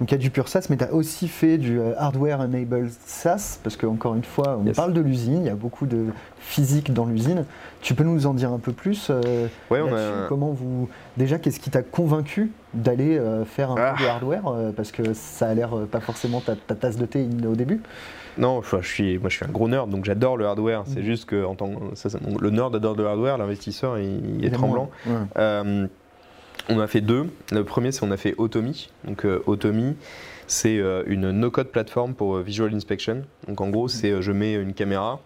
S1: Donc il y a du pur SaaS, mais tu as aussi fait du euh, hardware enabled SaaS, parce qu'encore une fois, on
S2: Yes.
S1: parle de l'usine, il y a beaucoup de physique dans l'usine. Tu peux nous en dire un peu plus euh,
S2: Ouais, on a,
S1: Comment vous déjà, qu'est-ce qui t'a convaincu d'aller euh, faire un
S2: Ah.
S1: peu de hardware euh, Parce que ça a l'air pas forcément ta, ta tasse de thé au début?
S2: Non, je suis, moi je suis un gros nerd, donc j'adore le hardware. C'est
S1: Mhm.
S2: juste que en tant, que- ça, ça- le nerd adore le hardware, l'investisseur il, il est tremblant.
S1: Ouais.
S2: Euh, on a fait deux. Le premier, c'est on a fait Automi. Donc euh, Automi, c'est euh, une no-code plateforme pour euh, visual inspection. Donc en gros, c'est je mets une caméra.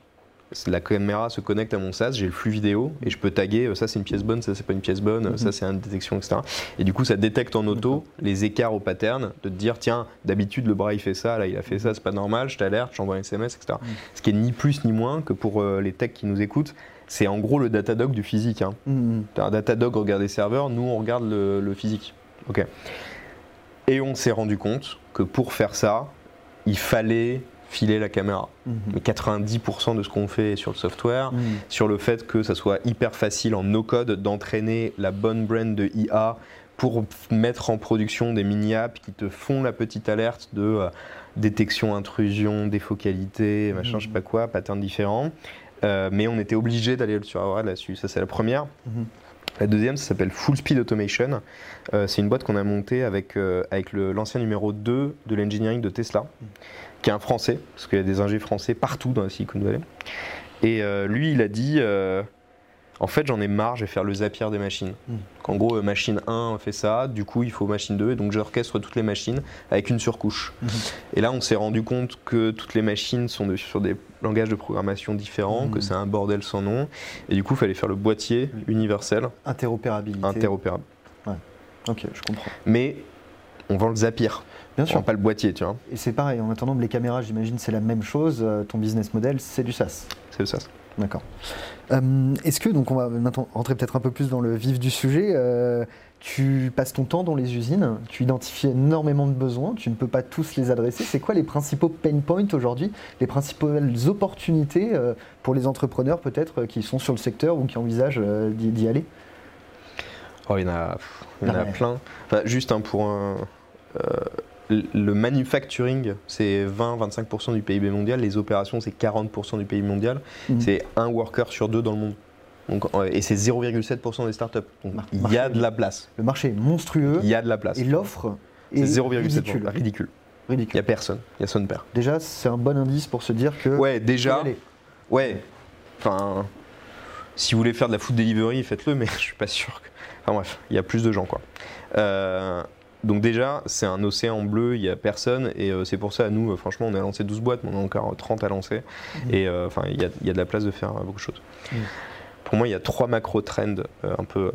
S2: La caméra se connecte à mon SaaS, j'ai le flux vidéo et je peux taguer euh, ça c'est une pièce bonne, ça c'est pas une pièce bonne, euh,
S1: Mhm.
S2: ça c'est une détection, etc. Et du coup ça détecte en auto les écarts au pattern, de te dire tiens d'habitude le bras il fait ça, là il a fait ça, c'est pas normal, je t'alerte, j'envoie un SMS, etc.
S1: Mhm.
S2: Ce qui est ni plus ni moins que pour euh, les techs qui nous écoutent, c'est en gros le Datadog du physique. hein.
S1: Mhm.
S2: T'as un Datadog regarde les serveurs, nous on regarde le, le physique. Ok. Et on s'est rendu compte que pour faire ça, il fallait filer la caméra.
S1: Mhm.
S2: Mais 90% de ce qu'on fait est sur le software,
S1: Mhm.
S2: sur le fait que ça soit hyper facile en no-code d'entraîner la bonne brand de IA pour mettre en production des mini-apps qui te font la petite alerte de euh, détection, intrusion, défocalité, machin,
S1: Mhm.
S2: je sais pas quoi, patterns différents. Euh, mais on était obligé d'aller sur Aura là-dessus. Ça, c'est la première.
S1: Mhm.
S2: La deuxième, ça s'appelle Full Speed Automation. Euh, c'est une boîte qu'on a montée avec, euh, avec l'ancien numéro 2 de l'engineering de Tesla, qui est un Français, parce qu'il y a des ingés français partout dans la Silicon Valley. Et euh, lui, il a dit euh, En fait, j'en ai marre, je vais faire le Zapier des machines.
S1: Mm.
S2: En gros, euh, machine 1 fait ça, du coup, il faut machine 2, et donc j'orchestre toutes les machines avec une surcouche.
S1: Mhm.
S2: Et là, on s'est rendu compte que toutes les machines sont de- sur des langages de programmation différents, que c'est un bordel sans nom, et du coup, il fallait faire le boîtier universel,
S1: Interopérabilité.
S2: interopérable.
S1: Ok, je comprends.
S2: Mais on vend le Zapier,
S1: Bien sûr.
S2: pas le boîtier, tu vois.
S1: Et c'est pareil, en attendant, les caméras, j'imagine, c'est la même chose. Euh, Ton business model, c'est du SaaS.
S2: C'est ça.
S1: D'accord. Euh, Est-ce que, donc on va maintenant rentrer peut-être un peu plus dans le vif du sujet, euh, tu passes ton temps dans les usines, tu identifies énormément de besoins, tu ne peux pas tous les adresser. C'est quoi les principaux pain points aujourd'hui, les principales opportunités euh, pour les entrepreneurs peut-être qui sont sur le secteur ou qui envisagent d'y d'y aller?
S2: Oh, il y en a, il y en a plein. Enfin, juste hein, pour un, le manufacturing, c'est 20-25% du PIB mondial. Les opérations, c'est 40% du PIB mondial. Mhm. C'est un worker sur deux dans le monde. Donc, et c'est 0,7% des startups. Donc il y a de la place.
S1: Le marché est monstrueux.
S2: Il y a de la place.
S1: Et l'offre
S2: est 0,7%. Ridicule. ridicule. Il n'y a personne. Il y a son père.
S1: Déjà, c'est un bon indice pour se dire que.
S2: Ouais, déjà. Ouais. Enfin, si vous voulez faire de la food delivery, faites-le, mais [laughs] je suis pas sûr. Que... Enfin bref, il y a plus de gens quoi. Euh, donc déjà, c'est un océan bleu, il n'y a personne, et euh, c'est pour ça, nous, euh, franchement, on a lancé 12 boîtes, mais on a encore 30 à lancer, mmh. et euh, enfin, il y, a de la place de faire beaucoup de choses. Mmh. Pour moi, il y a trois macro-trends un peu...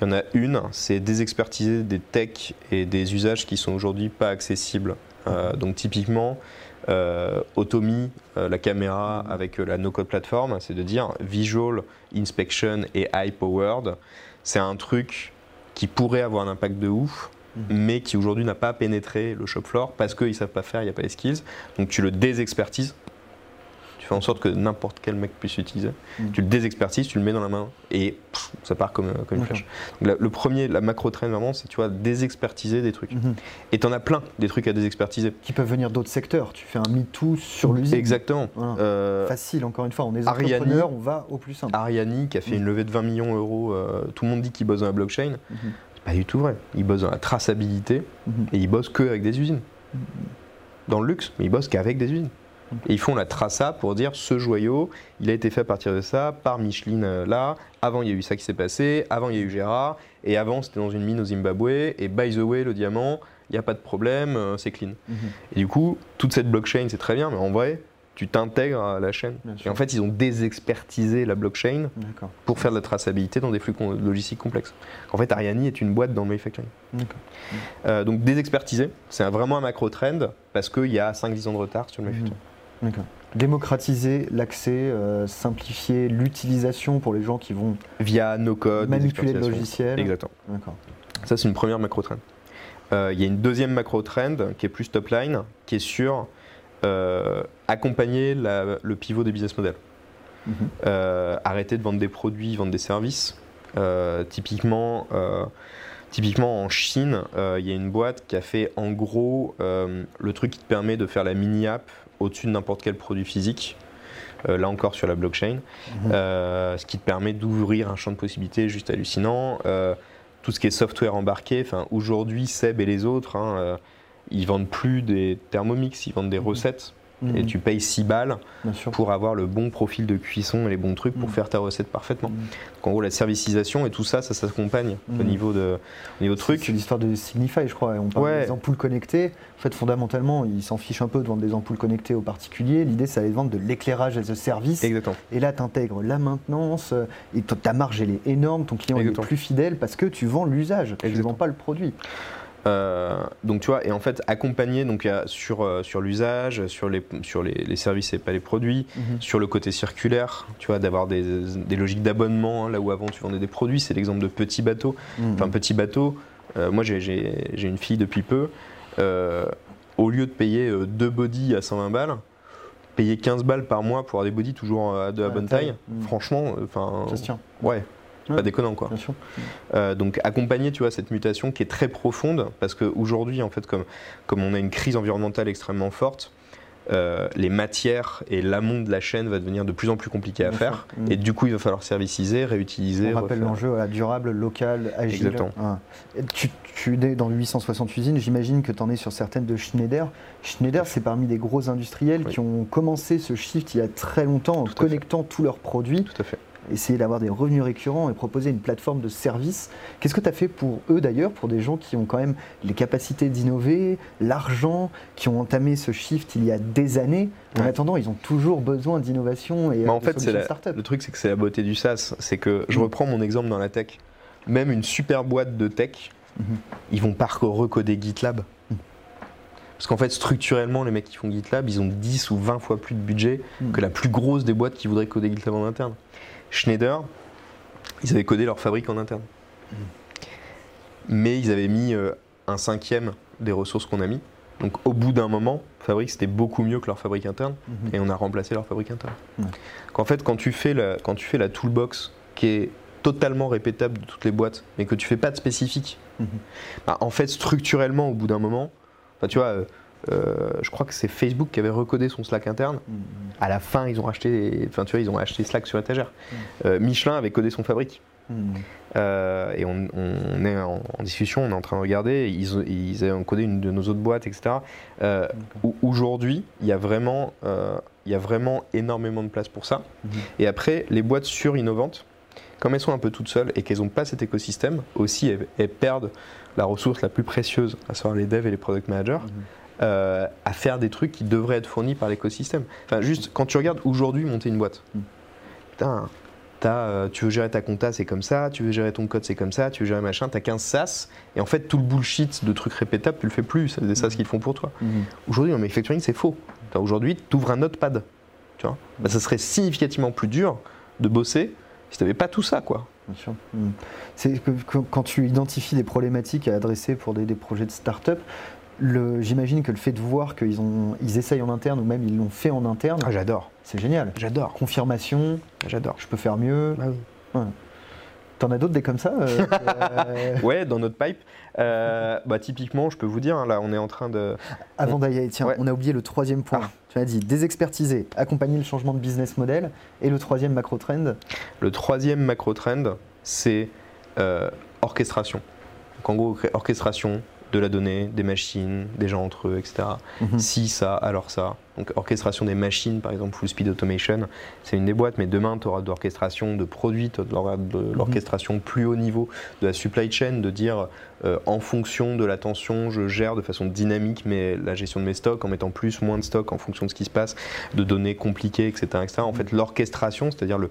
S2: il y en a une, c'est désexpertiser des techs et des usages qui sont aujourd'hui pas accessibles. Donc typiquement, Automi, la caméra avec la no-code platform, c'est de dire Visual Inspection et High Powered, c'est un truc qui pourrait avoir un impact de ouf, Mhm. mais qui aujourd'hui n'a pas pénétré le shop floor parce qu'ils ne savent pas faire, il n'y a pas les skills. Donc tu le désexpertises. Tu fais en sorte que n'importe quel mec puisse l'utiliser. Mhm. Tu le désexpertises, tu le mets dans la main et ça part comme, comme une flèche. le premier, la macro trend vraiment, c'est tu vois désexpertiser des trucs. Mhm. Et tu en as plein des trucs à désexpertiser.
S1: Qui peuvent venir d'autres secteurs. Tu fais un MeToo sur l'usine.
S2: Exactement.
S1: Euh, Facile, encore une fois. On est entrepreneurs, on va au plus simple.
S2: Ariani qui a fait une levée de 20 millions d'euros. Euh, tout le monde dit qu'il bosse dans la blockchain. Pas du tout vrai. Ils bossent dans la traçabilité mhm. et ils bossent que avec des usines. Dans le luxe, mais ils bossent qu'avec des usines. Et ils font la traça pour dire ce joyau, il a été fait à partir de ça, par Micheline euh, là, avant il y a eu ça qui s'est passé, avant il y a eu Gérard, et avant c'était dans une mine au Zimbabwe, et by the way, le diamant, il n'y a pas de problème, euh, c'est clean. Mhm. Et du coup, toute cette blockchain c'est très bien, mais en vrai, tu t'intègres à la chaîne. Et en fait, ils ont désexpertisé la blockchain pour faire de la traçabilité dans des flux logistiques complexes. En fait, Ariani est une boîte dans le manufacturing. Euh, donc désexpertisé, c'est vraiment un macro trend parce qu'il y a 5-10 ans de retard sur le manufacturing.
S1: Démocratiser l'accès, euh, simplifier l'utilisation pour les gens qui vont
S2: via nos codes,
S1: manipuler le logiciel.
S2: Exactement. Ça, c'est une première macro trend. Euh, il y a une deuxième macro trend qui est plus top line, qui est sur euh, accompagner le pivot des business models. Mhm. Euh, arrêter de vendre des produits, vendre des services. Euh, typiquement, typiquement en Chine, il y a une boîte qui a fait en gros le truc qui te permet de faire la mini-app au-dessus de n'importe quel produit physique. là encore sur la blockchain, mhm. ce qui te permet d'ouvrir un champ de possibilités juste hallucinant. tout ce qui est software embarqué, enfin aujourd'hui Seb et les autres, hein, ils vendent plus des thermomix, ils vendent des mhm. recettes. Et mhm. tu payes 6 balles pour avoir le bon profil de cuisson et les bons trucs pour mhm. faire ta recette parfaitement. Donc en gros, la servicisation et tout ça, ça s'accompagne au niveau de, au niveau de truc.
S1: C'est l'histoire de Signify, je crois. On parle des ampoules connectées. En fait, fondamentalement, ils s'en fichent un peu de vendre des ampoules connectées aux particuliers. L'idée, c'est de vendre de l'éclairage as a service.
S2: Exactement.
S1: Et là, tu intègres la maintenance, et ta marge, elle est énorme, ton client est plus fidèle parce que tu vends l'usage, tu ne vends pas le produit.
S2: Euh, donc tu vois, et en fait accompagner donc sur, euh, sur l'usage, sur, les, sur les, services et pas les produits, mhm. sur le côté circulaire, tu vois, d'avoir des, logiques d'abonnement, hein, là où avant tu vendais des produits, c'est l'exemple de petits bateaux. Mhm. Enfin, petit bateau, euh, moi j'ai une fille depuis peu, au lieu de payer deux bodies à 120 balles, payer 15 balles par mois pour avoir des bodies toujours de la bonne taille, mhm. franchement, enfin...
S1: Ça se tient.
S2: Ouais, pas déconnant quoi. Euh, donc accompagner tu vois cette mutation qui est très profonde parce qu'aujourd'hui en fait comme, comme on a une crise environnementale extrêmement forte, euh, les matières et l'amont de la chaîne va devenir de plus en plus compliqué à faire. Mm. Et du coup, il va falloir serviciser, réutiliser.
S1: On rappelle l'enjeu durable, local, agile.
S2: Exactement.
S1: Tu, tu, es dans 860 usines, j'imagine que tu en es sur certaines de Schneider. Schneider, c'est parmi des gros industriels qui ont commencé ce shift il y a très longtemps en connectant tous leurs produits.
S2: Tout à fait
S1: essayer d'avoir des revenus récurrents et proposer une plateforme de service. Qu'est-ce que tu as fait pour eux d'ailleurs, pour des gens qui ont quand même les capacités d'innover, l'argent, qui ont entamé ce shift il y a des années? En attendant, ils ont toujours besoin d'innovation et
S2: Mais en fait, le truc, c'est que c'est la beauté du SaaS. C'est que je mm. reprends mon exemple dans la tech. Même une super boîte de tech, mm-hmm. ils vont pas recoder GitLab. Mm. Parce qu'en fait, structurellement, les mecs qui font GitLab, ils ont 10 ou 20 fois plus de budget mm. que la plus grosse des boîtes qui voudraient coder GitLab en interne. Schneider, ils avaient codé leur fabrique en interne. Mais ils avaient mis euh, un cinquième des ressources qu'on a mis. Donc au bout d'un moment, Fabrique c'était beaucoup mieux que leur fabrique interne et on a remplacé leur fabrique interne. Fait, quand tu, fais la, quand tu fais la toolbox qui est totalement répétable de toutes les boîtes, mais que tu fais pas de spécifique, bah, en fait, structurellement, au bout d'un moment, tu vois, euh, je crois que c'est Facebook qui avait recodé son Slack interne. À la fin, ils ont acheté, enfin, tu vois, ils ont acheté Slack sur étagère. Euh, Michelin avait codé son fabrique. Euh, et on, on est en, en discussion, on est en train de regarder. Ils, ils avaient codé une de nos autres boîtes, etc. Aujourd'hui, il y a vraiment, il y a vraiment énormément de place pour ça. Et après, les boîtes sur-innovantes, comme elles sont un peu toutes seules et qu'elles n'ont pas cet écosystème, aussi elles, elles perdent la ressource la plus précieuse, à savoir les devs et les product managers. Euh, à faire des trucs qui devraient être fournis par l'écosystème. Enfin, juste quand tu regardes aujourd'hui monter une boîte,
S1: Mhm.
S2: putain, t'as, euh, tu veux gérer ta compta, c'est comme ça, tu veux gérer ton code, c'est comme ça, tu veux gérer machin, t'as 15 SaaS, et en fait, tout le bullshit de trucs répétables, tu le fais plus, c'est des SaaS qu'ils font pour toi. Aujourd'hui, en manufacturing, c'est faux. Aujourd'hui, tu ouvres un notepad. Tu vois Bah, ça serait significativement plus dur de bosser si tu n'avais pas tout ça. quoi.
S1: Bien sûr. Mm. C'est quand tu identifies des problématiques à adresser pour des, des projets de start-up, j'imagine que le fait de voir qu'ils ont, ils essayent en interne ou même ils l'ont fait en interne,
S2: Ah, j'adore.
S1: c'est génial.
S2: J'adore.
S1: Confirmation,
S2: J'adore.
S1: je peux faire mieux.
S2: Bah oui.
S1: T'en as d'autres des comme ça euh, [laughs] euh,
S2: Ouais, dans notre pipe. euh, bah, typiquement, je peux vous dire, hein, là, on est en train de.
S1: Avant d'aller, tiens,
S2: Ouais.
S1: on a oublié le troisième point.
S2: Ah.
S1: Tu as dit désexpertiser, accompagner le changement de business model. Et le troisième macro trend,
S2: Le troisième macro trend, c'est euh, orchestration. Donc, en gros, orchestration de la donnée, des machines, des gens entre eux, etc.
S1: Mhm.
S2: Si ça, alors ça. Donc orchestration des machines, par exemple, Full Speed Automation, c'est une des boîtes, mais demain, tu auras de l'orchestration de produits, tu auras de l'orchestration plus haut niveau de la supply chain, de dire euh, en fonction de la tension, je gère de façon dynamique mais la gestion de mes stocks en mettant plus, moins de stocks en fonction de ce qui se passe, de données compliquées, etc. etc. En fait, l'orchestration, c'est-à-dire le,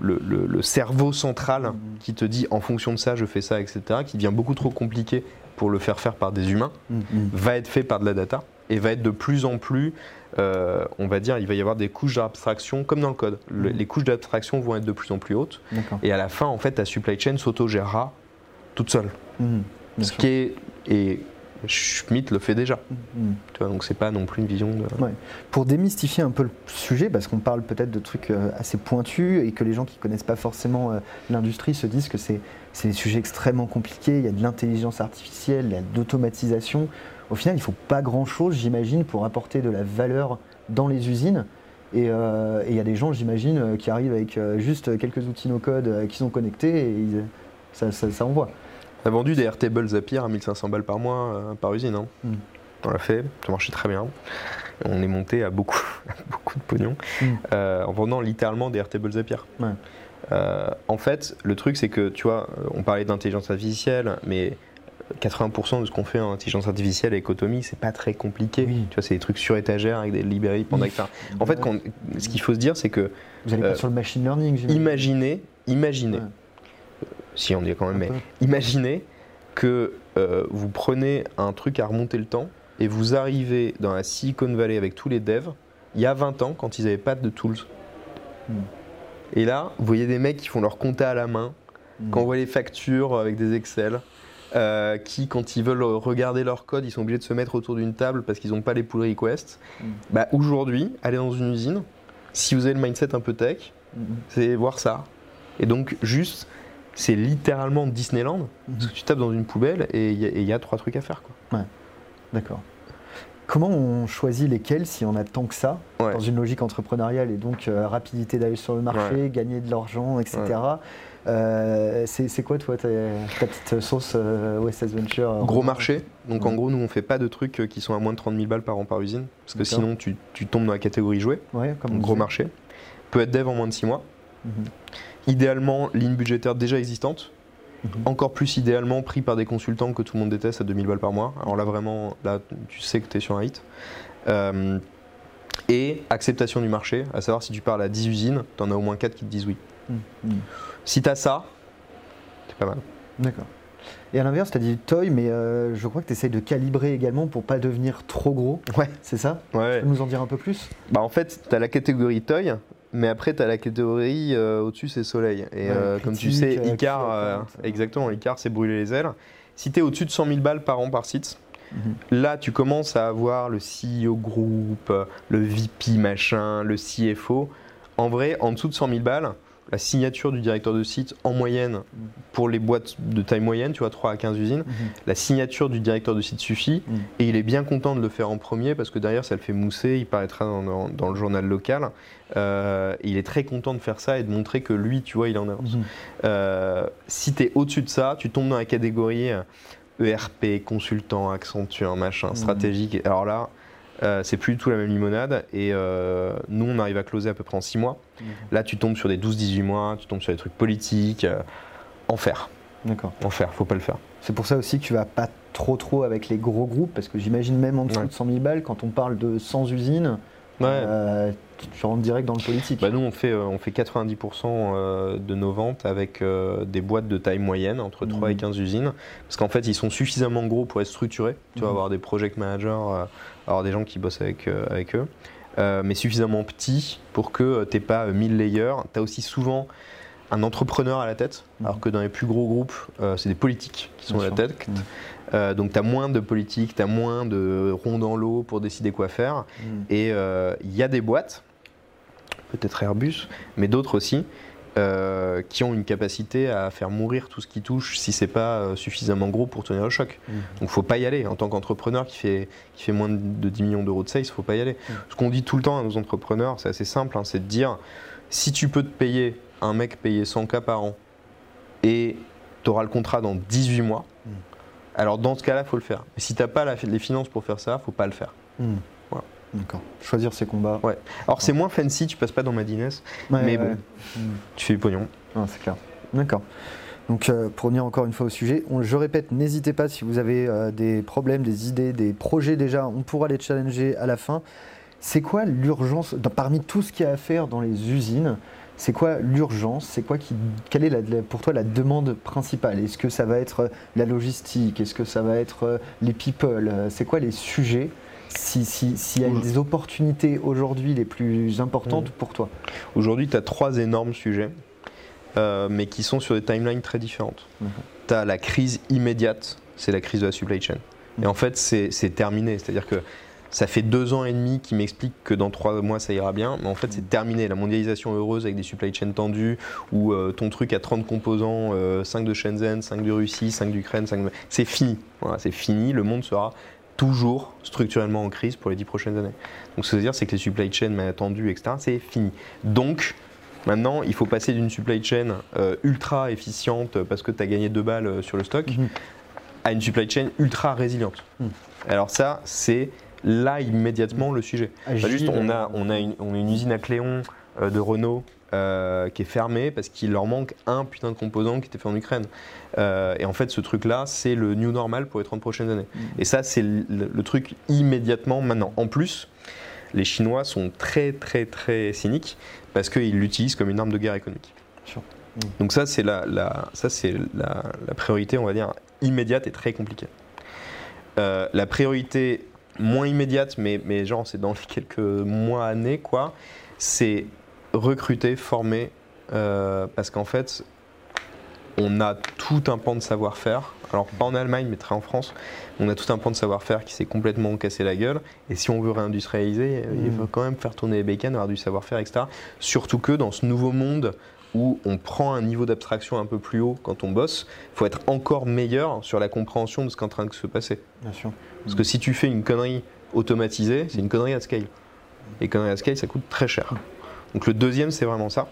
S2: le, le- le cerveau central qui te dit en fonction de ça, je fais ça, etc., qui devient beaucoup trop compliqué pour le faire faire par des humains
S1: Mm, mm.
S2: va être fait par de la data et va être de plus en plus, euh, on va dire, il va y avoir des couches d'abstraction comme dans le code. Le-
S1: Mhm.
S2: les couches d'abstraction vont être de plus en plus hautes et à la fin, en fait, ta supply chain s'autogérera toute seule.
S1: Mm,
S2: Ce
S1: sûr.
S2: qui est et Schmidt le fait déjà.
S1: Mm.
S2: Tu vois, donc c'est pas non plus une vision de.
S1: Pour démystifier un peu le sujet, parce qu'on parle peut-être de trucs euh, assez pointus et que les gens qui connaissent pas forcément euh, l'industrie se disent que c'est c'est des sujets extrêmement compliqués, il y a de l'intelligence artificielle, il y a de l'automatisation. Au final, il faut pas grand-chose, j'imagine, pour apporter de la valeur dans les usines. Et euh, il y a des gens, j'imagine, qui arrivent avec juste quelques outils no-code euh, qui sont connectés et ils- ça, ça, ça envoie.
S2: On a vendu des Airtable Zapier à 1500 balles par mois euh, par usine. hein.
S1: Mm.
S2: On l'a fait, ça marchait très bien. On est monté à beaucoup, [laughs] beaucoup de pognon
S1: Mm.
S2: euh, en vendant littéralement des Airtable Zapier.
S1: Ouais.
S2: Euh, en fait, le truc, c'est que, tu vois, on parlait d'intelligence artificielle, mais 80% de ce qu'on fait en intelligence artificielle avec Automi, c'est pas très compliqué.
S1: Oui.
S2: Tu vois, c'est des trucs sur étagère avec des librairies pendant etc. En fait, quand- ce qu'il faut se dire, c'est que
S1: Vous allez
S2: euh,
S1: pas sur le machine learning,
S2: imaginez, imaginez,
S1: Ouais.
S2: Si on dit quand même, mais imaginez que euh, vous prenez un truc à remonter le temps et vous arrivez dans la Silicon Valley avec tous les devs il y a 20 ans quand ils n'avaient pas de tools.
S1: Hmm.
S2: Et là, vous voyez des mecs qui font leur compta à la main,
S1: Mm.
S2: qui envoient les factures avec des Excel, euh, qui, quand ils veulent regarder leur code, ils sont obligés de se mettre autour d'une table parce qu'ils n'ont pas les pull requests.
S1: Mm.
S2: Bah, Aujourd'hui, aller dans une usine, si vous avez le mindset un peu tech, c'est voir ça. Et donc, juste, c'est littéralement Disneyland. Parce
S1: Mhm.
S2: que tu tapes dans une poubelle et il y, a- y trois trucs à faire. Quoi.
S1: D'accord. Comment on choisit lesquels si on a tant que ça
S2: Ouais.
S1: dans une logique entrepreneuriale et donc euh, rapidité d'aller sur le marché, gagner de l'argent, etc. Euh, c'est quoi toi ta, petite sauce euh, West Venture euh,
S2: Gros marché. Donc, en
S1: Ouais.
S2: gros, nous, on fait pas de trucs qui sont à moins de 30 000 balles par an par usine. Parce que sinon, tu, tu tombes dans la catégorie jouet.
S1: Ouais, comme
S2: Donc, gros marché. Peut être dev en moins de 6 mois.
S1: Mhm.
S2: Idéalement, ligne budgétaire déjà existante.
S1: Mhm.
S2: Encore plus idéalement pris par des consultants que tout le monde déteste à 2000 balles par mois. Alors là, vraiment, là, tu sais que tu es sur un hit. Euh, et acceptation du marché, à savoir si tu parles à 10 usines, tu en as au moins 4 qui te disent oui.
S1: Mhm. Mhm.
S2: Si tu as ça, c'est pas mal.
S1: D'accord. Et à l'inverse, tu as dit toy, mais euh, je crois que tu essayes de calibrer également pour pas devenir trop gros.
S2: Ouais.
S1: C'est ça?
S2: Ouais.
S1: Tu peux nous en dire un peu plus?
S2: Bah en fait, tu as la catégorie toy, mais après tu as la catégorie euh, au-dessus c'est soleil. Et
S1: Ouais,
S2: euh, comme tu sais,
S1: euh,
S2: Icar, euh, exactement, Icar c'est brûler les ailes. Si tu es au-dessus de 100 000 balles par an par site,
S1: Mhm.
S2: là tu commences à avoir le CEO groupe, le VP machin, le CFO. En vrai, en dessous de 100 000 balles, la signature du directeur de site en moyenne pour les boîtes de taille moyenne, tu vois, 3 à 15 usines, la signature du directeur de site suffit et il est bien content de le faire en premier parce que derrière ça le fait mousser, il paraîtra dans, le journal local. Euh, il est très content de faire ça et de montrer que lui, tu vois, il en avance. Euh, si tu es au-dessus de ça, tu tombes dans la catégorie ERP, euh, e consultant, Accenture, machin, stratégique. Alors là, euh, c'est plus du tout la même limonade. Et euh, nous, on arrive à closer à peu près en 6 mois. Mhm. Là, tu tombes sur des 12-18 mois, tu tombes sur des trucs politiques. Euh, enfer. D'accord. Enfer, faut pas le faire.
S1: C'est pour ça aussi que tu vas pas trop trop avec les gros groupes, parce que j'imagine même en dessous de 100 000 balles, quand on parle de 100 usines, ouais. Tu rentres direct dans le politique.
S2: Bah nous, on fait, on fait 90% de nos ventes avec des boîtes de taille moyenne, entre 3 et 15 mhm. usines, parce qu'en fait, ils sont suffisamment gros pour être structurés. Tu vas mhm. avoir des project managers alors des gens qui bossent avec, euh, avec eux, euh, mais suffisamment petits pour que euh, tu n'aies pas 1000 layers. Tu as aussi souvent un entrepreneur à la tête, mhm. alors que dans les plus gros groupes, c'est des politiques qui sont à la tête. Mhm. donc tu as moins de politiques, tu as moins de ronds dans l'eau pour décider quoi faire. Mhm. Et il y a des boîtes, peut-être Airbus, mais d'autres aussi, euh, qui ont une capacité à faire mourir tout ce qui touche si c'est pas euh, suffisamment gros pour tenir le choc. Donc mmh. Donc faut pas y aller. En tant qu'entrepreneur qui fait, qui fait moins de 10 millions d'euros de sales, faut pas y aller. Mmh. Ce qu'on dit tout le temps à nos entrepreneurs, c'est assez simple, hein, c'est de dire si tu peux te payer un mec payé 100K par an et tu auras le contrat dans 18 mois, mmh. Alors dans ce cas-là, il faut le faire. Mais si tu n'as pas les finances pour faire ça, faut pas le faire.
S1: D'accord. Choisir ses combats.
S2: Ouais. Alors c'est moins fancy, tu passes pas dans Madines, mais bon, tu fais du pognon.
S1: c'est clair. D'accord. Donc euh, pour revenir encore une fois au sujet, je répète, n'hésitez pas si vous avez euh, des problèmes, des idées, des projets déjà, on pourra les challenger à la fin. C'est quoi l'urgence, parmi tout ce qu'il y a à faire dans les usines, c'est quoi l'urgence? C'est quoi qui, quelle est pour toi la demande principale? Est-ce que ça va être euh, la logistique? Est-ce que ça va être les people? C'est quoi les sujets? S'il y a des opportunités aujourd'hui les plus importantes pour toi?
S2: Aujourd'hui, tu as trois énormes sujets, euh, mais qui sont sur des timelines très différentes. Tu as la crise immédiate, c'est la crise de la supply chain. Et en fait, c'est terminé. C'est-à-dire que ça fait deux ans et demi qui m'expliquent que dans trois mois ça ira bien, mais en fait c'est terminé. La mondialisation heureuse avec des supply chains tendues, où euh, ton truc a 30 composants, 5 euh, de Shenzhen, 5 de Russie, 5 d'Ukraine, 5 de... c'est fini. Voilà, c'est fini, le monde sera toujours structurellement en crise pour les dix prochaines années. Donc ce que veut dire, c'est que les supply chains attendues, etc., c'est fini. Donc, maintenant, il faut passer d'une supply chain euh, ultra efficiente parce que tu as gagné deux balles euh, sur le stock mhm. à une supply chain ultra résiliente. Mhm. Alors ça, c'est là immédiatement le sujet. juste, on a, on, a une, on a une usine à Cléon euh, de Renault euh, qui est fermé parce qu'il leur manque un putain de composant qui était fait en Ukraine. Euh, et en fait, ce truc-là, c'est le new normal pour les 30 prochaines années. Mm. Et ça, c'est le, truc immédiatement maintenant. En plus, les Chinois sont très, très, très cyniques parce qu'ils l'utilisent comme une arme de guerre économique. Mm. Donc ça, c'est la, ça, c'est la, priorité, on va dire, immédiate et très compliquée. Euh, la priorité moins immédiate, mais, mais genre, c'est dans les quelques mois, années, quoi, c'est recruter, former, euh, parce qu'en fait, on a tout un pan de savoir-faire. Alors pas en Allemagne, mais très en France. On a tout un pan de savoir-faire qui s'est complètement cassé la gueule. Et si on veut réindustrialiser, il mm. faut quand même faire tourner les bacon, avoir du savoir-faire, etc. Surtout que dans ce nouveau monde où on prend un niveau d'abstraction un peu plus haut quand on bosse, il faut être encore meilleur sur la compréhension de ce qui est en train de se passer. Bien sûr. Parce que si tu fais une connerie automatisée, c'est une connerie à scale. Et connerie à scale, ça coûte très cher. Donc le deuxième, c'est vraiment ça.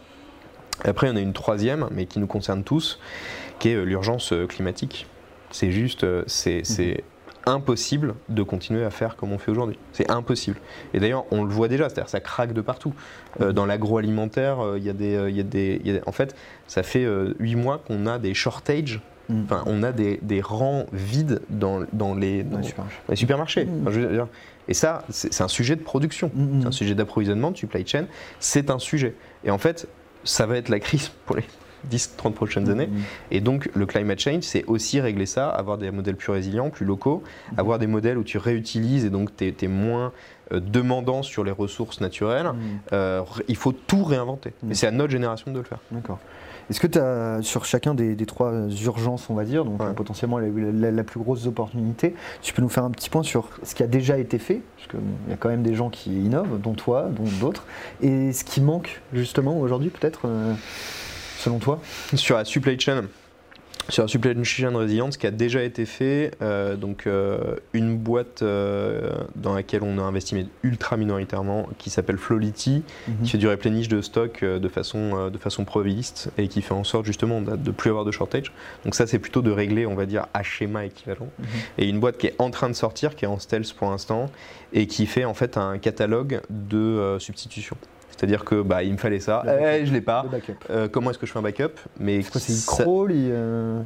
S2: Après, il y en a une troisième, mais qui nous concerne tous, qui est euh, l'urgence euh, climatique. C'est juste, euh, c'est mhm. Impossible de continuer à faire comme on fait aujourd'hui. C'est impossible. Et d'ailleurs, on le voit déjà, c'est-à-dire ça craque de partout. Mhm. dans l'agroalimentaire, il y, a des, y a des, En fait, ça fait huit mois qu'on a des shortages mhm. Enfin, on a des, rangs vides dans, les, supermarchés. Et ça, c'est un sujet de production, mm-hmm. c'est un sujet d'approvisionnement, de supply chain, c'est un sujet. Et en fait, ça va être la crise pour les 10-30 prochaines années. Mm-hmm. Et donc, le climate change, c'est aussi régler ça, avoir des modèles plus résilients, plus locaux, mm-hmm. avoir des modèles où tu réutilises et donc tu es, moins euh, demandant sur les ressources naturelles. Euh, il faut tout réinventer. Et c'est à notre génération de le faire.
S1: D'accord. Est-ce que tu as, sur chacun des, trois urgences, on va dire, donc potentiellement la, plus grosse opportunité, tu peux nous faire un petit point sur ce qui a déjà été fait, parce qu'il y a quand même des gens qui innovent, dont toi, dont d'autres, et ce qui manque justement aujourd'hui peut-être euh, selon toi
S2: Sur la supply chain, sur la supply chain résiliente, ce qui a déjà été fait, euh, donc euh, une boîte euh, dans laquelle on a investi mais ultra minoritairement, qui s'appelle Flowlity,
S1: Mhm.
S2: qui fait du replenish de stock de façon, de façon probabiliste et qui fait en sorte justement de ne plus avoir de shortage. Donc ça c'est plutôt de régler, on va dire, à schéma équivalent.
S1: Mhm.
S2: Et une boîte qui est en train de sortir, qui est en stealth pour l'instant, et qui fait en fait un catalogue de substitution. C'est-à-dire que bah, il me fallait ça,
S1: Le backup.
S2: eh, je l'ai pas. Euh, comment est-ce que je fais un backup? Mais
S1: C'est
S2: ça-
S1: euh,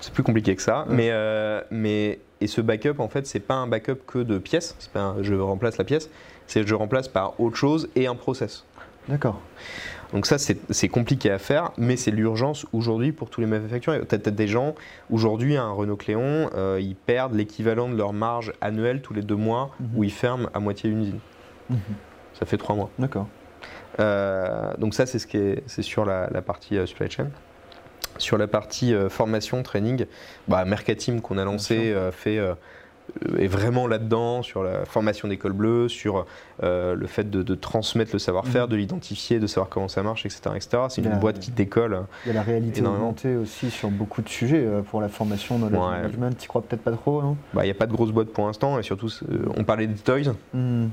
S2: c'est plus compliqué que ça,
S1: Ouais.
S2: mais, euh, mais et ce backup en fait c'est pas un backup que de pièces, c'est pas un, je remplace la pièce, c'est je remplace par autre chose et un process.
S1: D'accord.
S2: Donc ça c'est compliqué à faire, mais c'est l'urgence aujourd'hui pour tous les manufacturiers. T'as peut-être des gens aujourd'hui un Renault Cléon, euh, ils perdent l'équivalent de leur marge annuelle tous les deux mois
S1: Mhm.
S2: où ils ferment à moitié une usine.
S1: Mhm.
S2: Ça fait trois mois.
S1: D'accord.
S2: Euh, donc ça, c'est ce qui est, c'est sur la, la partie euh, supply chain. Sur la partie euh, formation, training, bah, Mercatim qu'on a lancé fait est vraiment là-dedans sur la formation d'école bleue, sur euh, le fait de, de transmettre le savoir-faire,
S1: Mhm.
S2: de l'identifier, de savoir comment ça marche, etc. etc. C'est une boîte qui décolle.
S1: Il y a la réalité
S2: Énormément.
S1: augmentée aussi sur beaucoup de sujets pour la formation dans le
S2: Ouais.
S1: management. Tu crois peut-être pas trop,
S2: Bah, Il n'y a pas de grosse boîte pour l'instant et surtout, on parlait des toys.
S1: Hmm.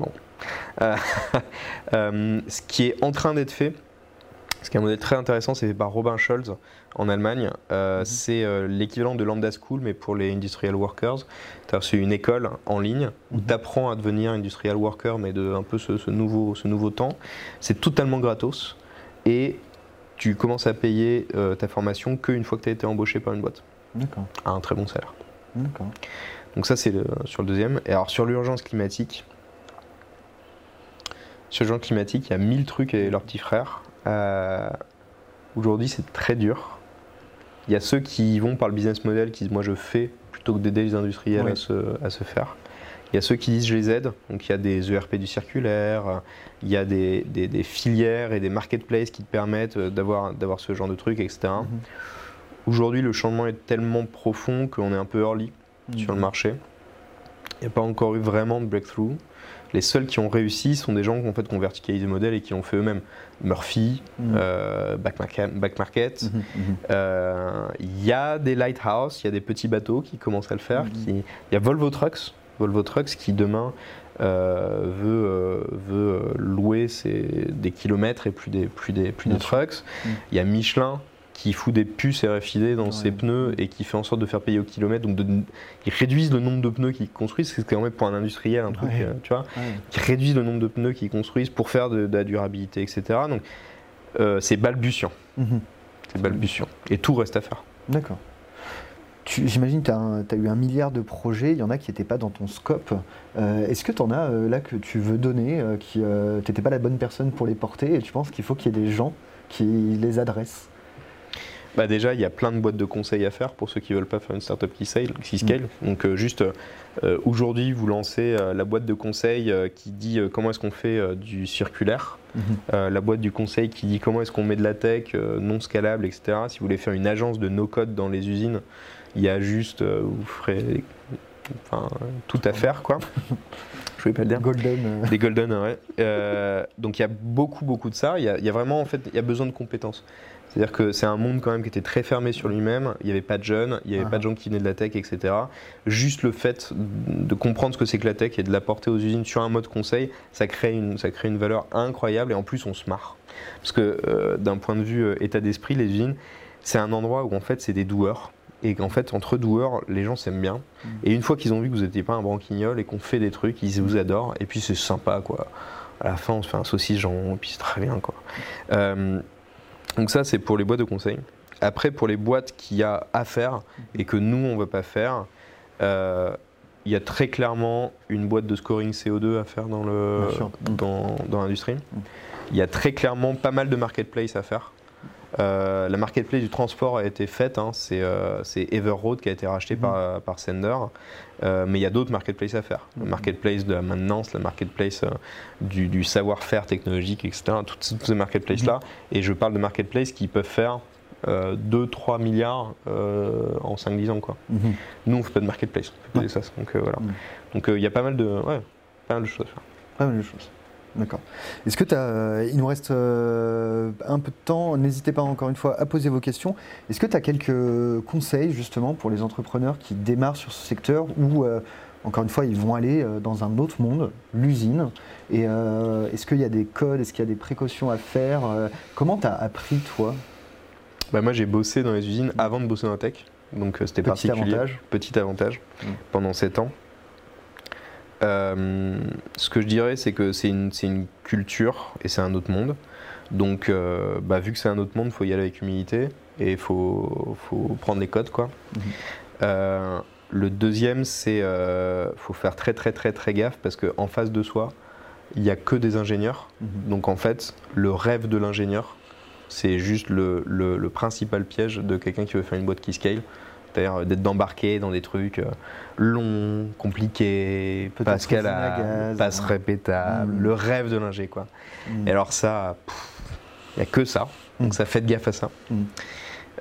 S2: Euh, [laughs] ce qui est en train d'être fait, ce qui est un modèle très intéressant, c'est fait par Robin Scholz en Allemagne. Euh,
S1: Mhm.
S2: C'est euh, l'équivalent de Lambda School, mais pour les industrial workers. C'est une école en ligne où
S1: Mhm.
S2: tu apprends à devenir industrial worker, mais de un peu ce, ce nouveau, ce nouveau temps. C'est totalement gratos et tu commences à payer euh, ta formation qu'une fois que tu as été embauché par une boîte,
S1: D'accord.
S2: à un très bon salaire.
S1: D'accord.
S2: Donc ça c'est sur le deuxième. Et alors sur l'urgence climatique, l'urgence climatique, il y a 1000 trucs et leurs petits frères. Euh, Aujourd'hui c'est très dur. Il y a ceux qui y vont par le business model, qui disent moi je fais plutôt que d'aider les industriels à, se, à se faire. Il y a ceux qui disent je les aide, donc il y a des ERP du circulaire, il y a des, des- des filières et des marketplaces qui te permettent euh, d'avoir d'avoir ce genre de trucs, etc.
S1: Mhm.
S2: Aujourd'hui le changement est tellement profond qu'on est un peu early sur le
S1: Mhm.
S2: marché. Il n'y a pas encore eu vraiment de breakthrough. Les seuls qui ont réussi sont des gens qui, en fait, qui ont verticalisé le modèle et qui ont fait eux-mêmes. Murphy, euh, Back Market. Back Market.
S1: Mhm. Mhm.
S2: Euh, Il y a des lighthouses, il y a des petits bateaux qui commencent à le faire.
S1: Mhm.
S2: Il y a Volvo Trucks. Volvo Trucks qui demain euh, veut, veut louer ses- des kilomètres et plus des, plus des, plus des trucks. Il y a Michelin qui fout des puces RFID dans
S1: Ouais.
S2: ses pneus et qui fait en sorte de faire payer au kilomètre. Donc de- ils réduisent le nombre de pneus qu'ils construisent, c'est quand même pour un industriel un truc,
S1: Ouais.
S2: euh, tu vois, qui réduisent le nombre de pneus qu'ils construisent pour faire de, de la durabilité, etc. Donc euh, c'est balbutiant,
S1: Mhm.
S2: c'est balbutiant. Et tout reste à faire.
S1: D'accord. J'imagine que tu as, eu un milliard de projets, il y en a qui n'étaient pas dans ton scope. Euh, Est-ce que tu en as euh, là que tu veux donner, euh, qui tu n'étais pas la bonne personne pour les porter et tu penses qu'il faut qu'il y ait des gens qui les adressent?
S2: Bah déjà, il y a plein de boîtes de conseils à faire pour ceux qui veulent pas faire une startup qui scale. Qui scale. Donc euh, juste euh, aujourd'hui, vous lancez euh, la boîte de conseils euh, qui dit euh, comment est-ce qu'on fait euh, du circulaire, Euh, la boîte du conseil qui dit comment est-ce qu'on met de la tech euh, non scalable, etc. Si vous voulez faire une agence de no-code dans les usines, il y a juste, euh, vous ferez enfin, tout à faire, quoi. Je voulais pas le dire.
S1: Golden.
S2: Des golden, ouais. Euh, donc il y a beaucoup, beaucoup de ça. Il y a, il y a vraiment, en fait, il y a besoin de compétences. C'est-à-dire que c'est un monde quand même qui était très fermé sur lui-même. Il n'y avait pas de jeunes, il n'y avait
S1: Ah.
S2: pas de gens qui venaient de la tech, etc. Juste le fait de comprendre ce que c'est que la tech et de l'apporter aux usines sur un mode conseil, ça crée une, ça crée une valeur incroyable et en plus on se marre. Parce que euh, d'un point de vue euh, état d'esprit, les usines, c'est un endroit où en fait c'est des doueurs. Et qu'en fait, entre doueurs, les gens s'aiment bien.
S1: Mm.
S2: Et une fois qu'ils ont vu que vous n'étiez pas un branquignol et qu'on fait des trucs, ils vous adorent. Et puis c'est sympa, quoi. À la fin, on se fait un saucisse jambon, et puis c'est très bien, quoi. Euh, donc ça, c'est pour les boîtes de conseil. Après, pour les boîtes qu'il y a à faire et que nous, on ne va pas faire, euh, il y a très clairement une boîte de scoring CO2 à faire dans.
S1: Mm.
S2: dans, dans l'industrie.
S1: Mm.
S2: Il y a très clairement pas mal de marketplace à faire. Euh, la marketplace du transport a été faite, hein, c'est euh, Everroad qui a été racheté
S1: Mhm.
S2: par, par Sender, Euh, mais il y a d'autres marketplaces à faire. Le
S1: Mhm.
S2: marketplace de la maintenance, le marketplace euh, du, du savoir-faire technologique, etc. Toutes, toutes ces marketplaces-là. Et je parle de marketplaces qui peuvent faire 2-3 milliards euh, en 5-10 ans. Quoi. Nous, on ne fait pas de marketplace, on fait que des SaaS. Donc euh, voilà. Donc euh, il y a pas mal, de, ouais, pas mal de choses à faire.
S1: Pas mal de choses. D'accord. Est-ce que tu as. Il nous reste euh, un peu de temps. N'hésitez pas encore une fois à poser vos questions. Est-ce que tu as quelques conseils justement pour les entrepreneurs qui démarrent sur ce secteur ou, euh, encore une fois, ils vont aller euh, dans un autre monde, l'usine? Et est-ce qu'il y a des codes? Est-ce qu'il y a des précautions à faire? Comment tu as appris, toi?
S2: Bah Moi, j'ai bossé dans les usines avant de bosser dans la tech. Donc c'était particulier.
S1: Avantage.
S2: Petit avantage mmh. pendant 7 ans. Euh, ce que je dirais, c'est que c'est une, une, culture et c'est un autre monde. Donc, euh, bah, vu que c'est un autre monde, il faut y aller avec humilité et il faut, faut, prendre les codes. Quoi. Mhm. Euh, le deuxième, c'est euh, faut faire très très très très gaffe parce qu'en face de soi, il n'y a que des ingénieurs. Mhm. Donc en fait, le rêve de l'ingénieur, c'est juste le, le, le, principal piège de quelqu'un qui veut faire une boîte qui scale c'est-à-dire d'être embarqué dans des trucs euh, longs, compliqués, pas scalables, pas répétables, mm. le rêve de l'ingé quoi. Mm. Et alors ça, il n'y a que ça, donc mm. ça fait gaffe à ça.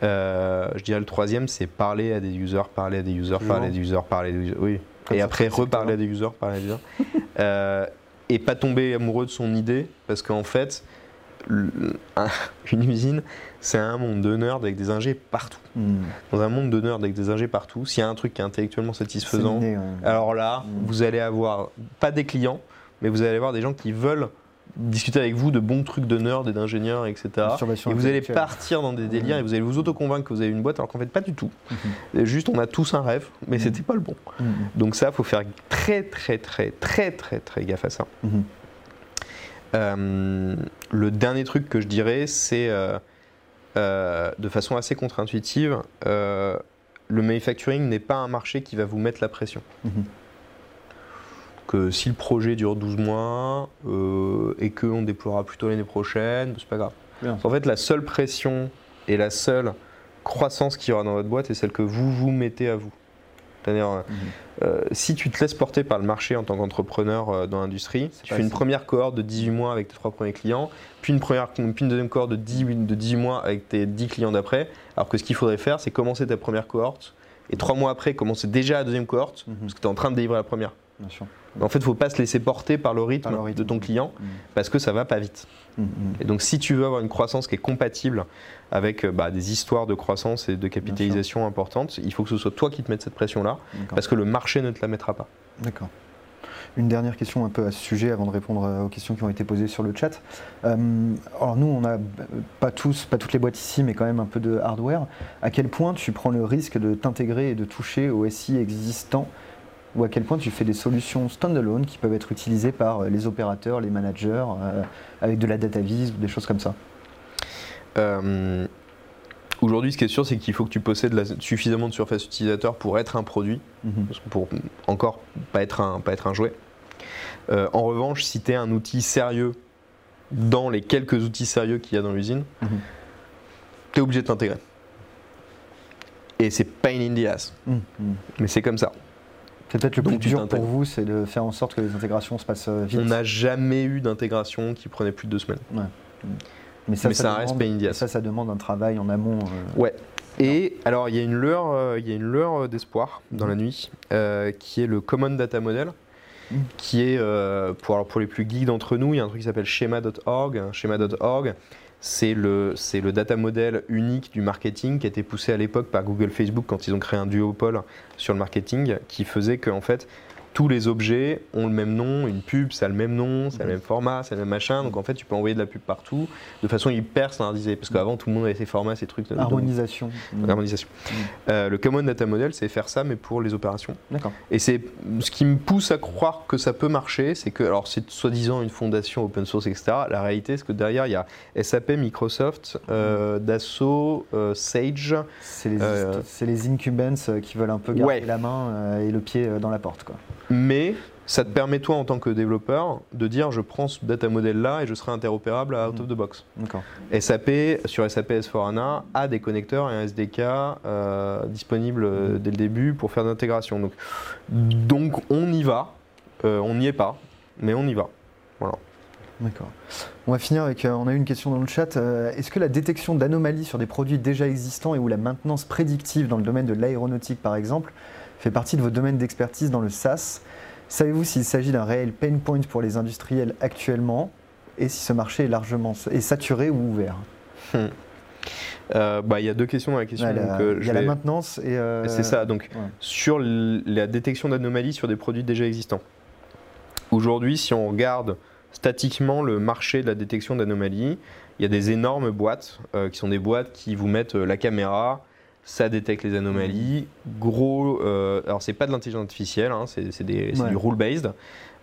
S2: Euh, je dirais le troisième, c'est parler à des users, parler à des users, parler à des users, parler à des users, oui. et après reparler à des users, parler à des users. Euh, et pas tomber amoureux de son idée, parce qu'en fait, [laughs] une usine, c'est un monde de nerds avec des ingés partout. Hmm. Dans un monde de nerds avec des ingés partout, s'il y a un truc qui est intellectuellement satisfaisant, alors là, hmm. vous allez avoir pas des clients, mais vous allez avoir des gens qui veulent discuter avec vous de bons trucs de nerds et d'ingénieurs, etc. Et vous allez partir dans des délires et vous allez vous auto-convaincre que vous avez une boîte alors qu'en fait pas du tout. Hmm. Juste on a tous un rêve, mais c'était pas le bon. Donc ça, il faut faire très très très très très très gaffe à ça. Euh, le dernier truc que je dirais, c'est euh, euh, de façon assez contre-intuitive, le manufacturing n'est pas un marché qui va vous mettre la pression. Mhm. Que si le projet dure 12 mois et qu'on déploiera plutôt l'année prochaine, c'est pas grave. En fait, la seule pression et la seule croissance qu'il y aura dans votre boîte est celle que vous vous mettez à vous. C'est-à-dire, mhm. euh, si tu te laisses porter par le marché en tant qu'entrepreneur euh, dans l'industrie, tu fais une première cohorte de 18 mois avec tes trois premiers clients, puis une, première, puis une deuxième cohorte de 18, de 18 mois avec tes 10 clients d'après, alors que ce qu'il faudrait faire, c'est commencer ta première cohorte, et trois mois après, commencer déjà la deuxième cohorte, mhm. parce que tu es en train de délivrer la première. Bien sûr. En fait, il ne faut pas se laisser porter par le rythme, de ton client mm. parce que ça va pas vite. Et donc, si tu veux avoir une croissance qui est compatible avec euh, bah, des histoires de croissance et de capitalisation importantes, il faut que ce soit toi qui te mettes cette pression-là parce que le marché ne te la mettra pas.
S1: D'accord. Une dernière question un peu à ce sujet avant de répondre euh, aux questions qui ont été posées sur le chat. Euh, alors nous, on n'a pas tous, pas toutes les boîtes ici, mais quand même un peu de hardware. À quel point tu prends le risque de t'intégrer et de toucher au SI existant? Ou à quel point tu fais des solutions standalone qui peuvent être utilisées par les opérateurs, les managers, euh, avec de la data vis ou des choses comme ça?
S2: Euh, Aujourd'hui, ce qui est sûr, c'est qu'il faut que tu possèdes suffisamment de surface utilisateur pour être un produit, mhm. pour encore pas être un, pas être un jouet. en revanche, si tu es un outil sérieux dans les quelques outils sérieux qu'il y a dans l'usine, mhm. tu es obligé de t'intégrer. Et c'est pain in the ass. Mhm. Mais c'est comme ça.
S1: C'est peut-être le plus dur pour vous, c'est de faire en sorte que les intégrations se passent euh, vite.
S2: On n'a jamais eu d'intégration qui prenait plus de deux semaines. Mais ça, ça, reste demande,
S1: Ça, ça demande un travail en amont.
S2: Euh. Ouais. Et alors, il y a une lueur, euh, il y a une lueur d'espoir dans la mm. nuit, qui est le Common Data Model, mm. qui est, pour, alors pour les plus geeks d'entre nous, il y a un truc qui s'appelle schema.org. Schema.org, c'est le, le data model unique du marketing qui a été poussé à l'époque par Google Facebook quand ils ont créé un duopole sur le marketing qui faisait que en fait tous les objets ont le même nom, une pub, ça a le même nom, c'est le mhm. même format, c'est le même machin. Donc en fait, tu peux envoyer de la pub partout de façon hyper standardisée. Parce qu'avant, tout le monde avait ses formats, ses trucs.
S1: Harmonisation.
S2: Harmonisation. Mhm. Euh, le Common Data Model, c'est faire ça, mais pour les opérations. D'accord. Et c'est ce qui me pousse à croire que ça peut marcher, c'est que, alors c'est soi-disant une fondation open source, etc. La réalité, c'est que derrière, il y a SAP, Microsoft, euh, Dassault, euh, Sage.
S1: C'est les, les, incumbents qui veulent un peu garder la main et le pied dans la porte. Quoi.
S2: Mais ça te permet, toi, en tant que développeur, de dire je prends ce data model là et je serai interopérable à out of the box. SAP, sur SAP S4HANA, a des connecteurs et un SDK euh, disponibles euh, dès le début pour faire de l'intégration. Donc, donc, on y va. Euh, on n'y est pas, mais on y va. Voilà.
S1: D'accord. On va finir avec, on a eu une question dans le chat. Est-ce que la détection d'anomalies sur des produits déjà existants et ou la maintenance prédictive dans le domaine de l'aéronautique par exemple fait partie de vos domaines d'expertise dans le SaaS Savez-vous s'il s'agit d'un réel pain point pour les industriels actuellement et si ce marché est largement est saturé ou ouvert?
S2: Hmm. euh, bah, Il y a deux questions dans la question.
S1: Euh, il y a la maintenance et.
S2: C'est ça. Donc, sur la détection d'anomalies sur des produits déjà existants. Aujourd'hui, si on regarde statiquement le marché de la détection d'anomalies, il y a des énormes boîtes qui sont des boîtes qui vous mettent la caméra, ça détecte les anomalies. Gros, euh, alors c'est pas de l'intelligence artificielle, hein, c'est du rule-based.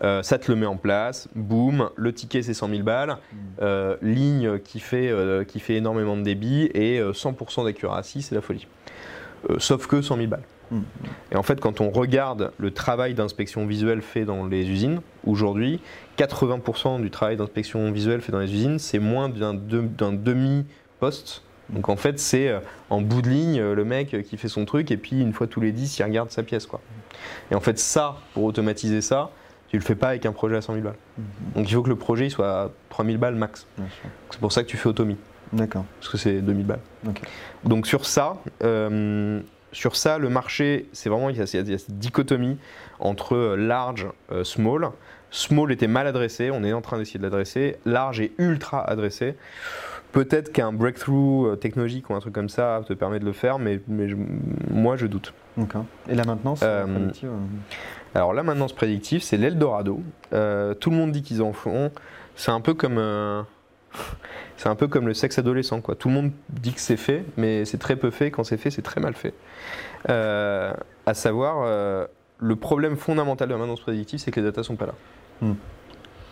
S2: Euh, ça te le met en place, boum, le ticket c'est 100 000 balles, mm. euh, ligne qui fait, qui fait énormément de débit et 100% d'accuracy, c'est la folie. sauf que 100 000 balles. Mm. Et en fait, quand on regarde le travail d'inspection visuelle fait dans les usines, aujourd'hui, 80% du travail d'inspection visuelle fait dans les usines, c'est moins d'un demi-poste donc en fait, c'est euh, en bout de ligne euh, le mec qui fait son truc et puis une fois tous les 10, il regarde sa pièce. Quoi. Et en fait, ça, pour automatiser ça, tu le fais pas avec un projet à 100 000 balles. Mhm. Donc il faut que le projet soit à 3 000 balles max. C'est pour ça que tu fais Automi.
S1: D'accord.
S2: Parce que c'est 2000 balles. Donc sur ça, euh, sur ça, le marché, c'est vraiment il y, a, cette dichotomie entre large, small. Small était mal adressé, on est en train d'essayer de l'adresser. Large est ultra adressé. Peut-être qu'un breakthrough euh, technologique ou un truc comme ça te permet de le faire, mais, moi je doute.
S1: Et la maintenance euh, prédictive euh
S2: Alors la maintenance prédictive, c'est l'Eldorado. tout le monde dit qu'ils en font. C'est un peu comme [laughs] c'est un peu comme le sexe adolescent. Quoi. Tout le monde dit que c'est fait, mais c'est très peu fait. Quand c'est fait, c'est très mal fait. à savoir, le problème fondamental de la maintenance prédictive, c'est que les datas sont pas là. Hmm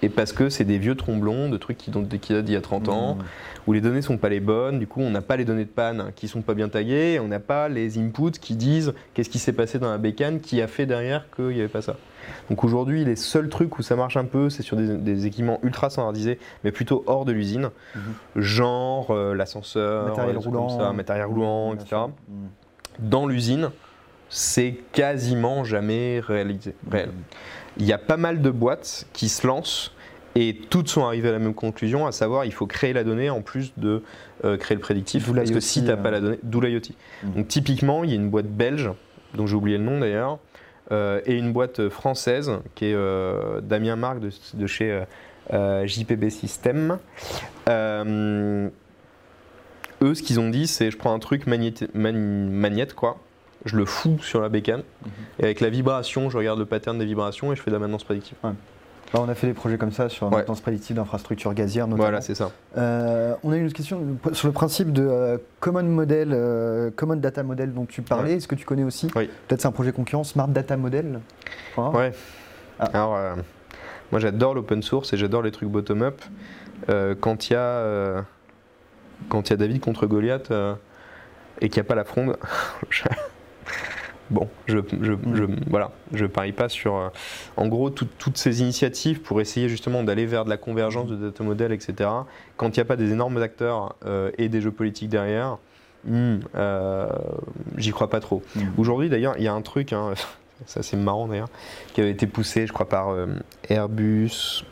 S2: et parce que c'est des vieux tromblons de trucs qui, datent d'il y a 30 ans, mmh. où les données sont pas les bonnes, du coup on n'a pas les données de panne qui sont pas bien taguées, on n'a pas les inputs qui disent qu'est-ce qui s'est passé dans la bécane, qui a fait derrière qu'il n'y avait pas ça. Donc aujourd'hui les seuls trucs où ça marche un peu, c'est sur des, équipements ultra standardisés, mais plutôt hors de l'usine, mmh. genre euh, l'ascenseur,
S1: matériel roulant,
S2: matériel roulant, etc. Mmh. Dans l'usine, c'est quasiment jamais réalisé, réel il y a pas mal de boîtes qui se lancent et toutes sont arrivées à la même conclusion, à savoir il faut créer la donnée en plus de euh, créer le prédictif. parce que si tu n'as pas la euh. donnée, d'où l'IoT. Mm. Donc typiquement, il y a une boîte belge, dont j'ai oublié le nom d'ailleurs, euh, et une boîte française qui est Damien Marc de, chez JPB System. eux, ce qu'ils ont dit, c'est je prends un truc magnète quoi, je le fous sur la bécane, et avec la vibration, je regarde le pattern des vibrations et je fais de la maintenance prédictive.
S1: on a fait des projets comme ça sur la maintenance prédictive d'infrastructures gazières notamment.
S2: Voilà, c'est ça.
S1: Euh, on a une autre question sur le principe de euh, common model, euh, common data model dont tu parlais. Est-ce que tu connais aussi?
S2: Oui.
S1: Peut-être c'est un projet concurrent, Smart Data Model.
S2: Ouais. Ah. Alors, moi j'adore l'open source et j'adore les trucs bottom-up. quand il y a quand il y a David contre Goliath et qu'il n'y a pas la fronde, [laughs] bon, je, je, mm. voilà, je parie pas sur. Euh, en gros, toutes ces initiatives pour essayer justement d'aller vers de la convergence de data model, etc. Quand il n'y a pas des énormes acteurs euh, et des jeux politiques derrière, hmm, euh, j'y crois pas trop. Mm. Aujourd'hui, d'ailleurs, il y a un truc, hein, ça [laughs] c'est marrant d'ailleurs, qui avait été poussé, je crois, par Airbus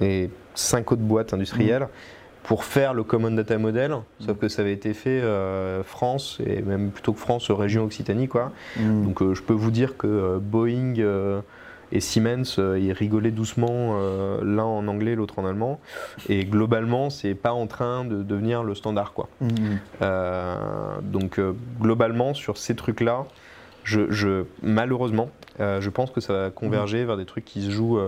S2: et cinq autres boîtes industrielles. Mm pour faire le Common Data Model, sauf mm. que ça avait été fait euh, France, et même plutôt que France, région Occitanie. Quoi. Mm. Donc euh, je peux vous dire que euh, Boeing et Siemens, ils rigolaient doucement, l'un en anglais, l'autre en allemand. Et globalement, c'est pas en train de devenir le standard. Quoi. Mm. donc globalement, sur ces trucs-là, je, malheureusement, je pense que ça va converger vers des trucs qui se jouent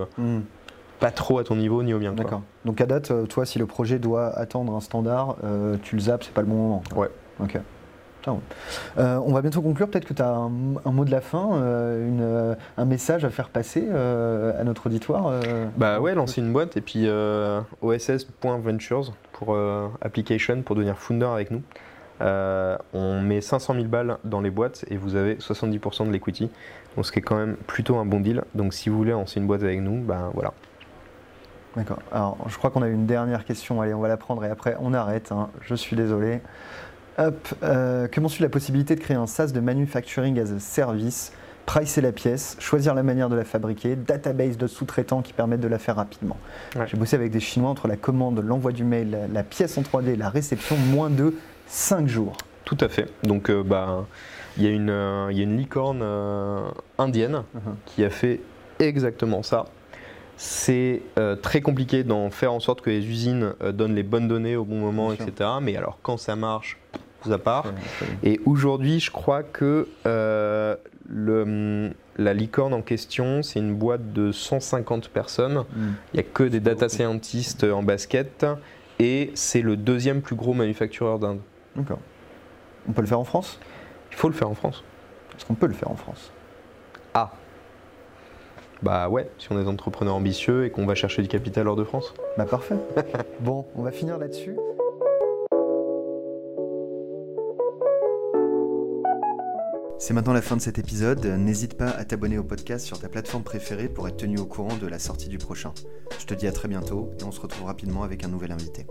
S2: pas trop à ton niveau ni au mien.
S1: D'accord. Donc à date, euh, toi, si le projet doit attendre un standard, euh, tu le zappes, c'est pas le bon moment.
S2: Ouais.
S1: Ok. Euh, on va bientôt conclure. Peut-être que tu as un, mot de la fin, une, un message à faire passer à notre auditoire.
S2: Bah ouais, lancer une boîte et puis oss.ventures pour application pour devenir founder avec nous. on met 500 000 balles dans les boîtes et vous avez 70% de l'equity. Donc ce qui est quand même plutôt un bon deal. Donc si vous voulez lancer une boîte avec nous, ben voilà,
S1: D'accord. Alors, je crois qu'on a une dernière question. Allez, on va la prendre et après, on arrête. Hein. Je suis désolé. Hop. Euh, comment suit la possibilité de créer un SaaS de manufacturing as a service? Pricer la pièce, choisir la manière de la fabriquer, database de sous-traitants qui permettent de la faire rapidement. J'ai bossé avec des Chinois entre la commande, l'envoi du mail, la, pièce en 3D, la réception, moins de 5 jours.
S2: Tout à fait. Donc, euh, bah, il y, a une, euh, y a une licorne indienne uh-huh. qui a fait exactement ça. C'est euh, très compliqué d'en faire en sorte que les usines euh, donnent les bonnes données au bon moment,
S1: Bien sûr.
S2: etc. Mais alors quand ça marche, ça part. Et aujourd'hui, je crois que euh, le, la licorne en question, c'est une boîte de 150 personnes.
S1: Hmm.
S2: Il n'y a que des data scientists en basket. Et c'est le deuxième plus gros manufactureur d'Inde.
S1: D'accord. On peut le faire en France?
S2: Il faut le faire en France.
S1: Est-ce qu'on peut le faire en France?
S2: Ah Bah ouais, si on est entrepreneur ambitieux et qu'on va chercher du capital hors de France.
S1: Bah parfait. [laughs] bon, on va finir là-dessus. C'est maintenant la fin de cet épisode. N'hésite pas à t'abonner au podcast sur ta plateforme préférée pour être tenu au courant de la sortie du prochain. Je te dis à très bientôt et on se retrouve rapidement avec un nouvel invité.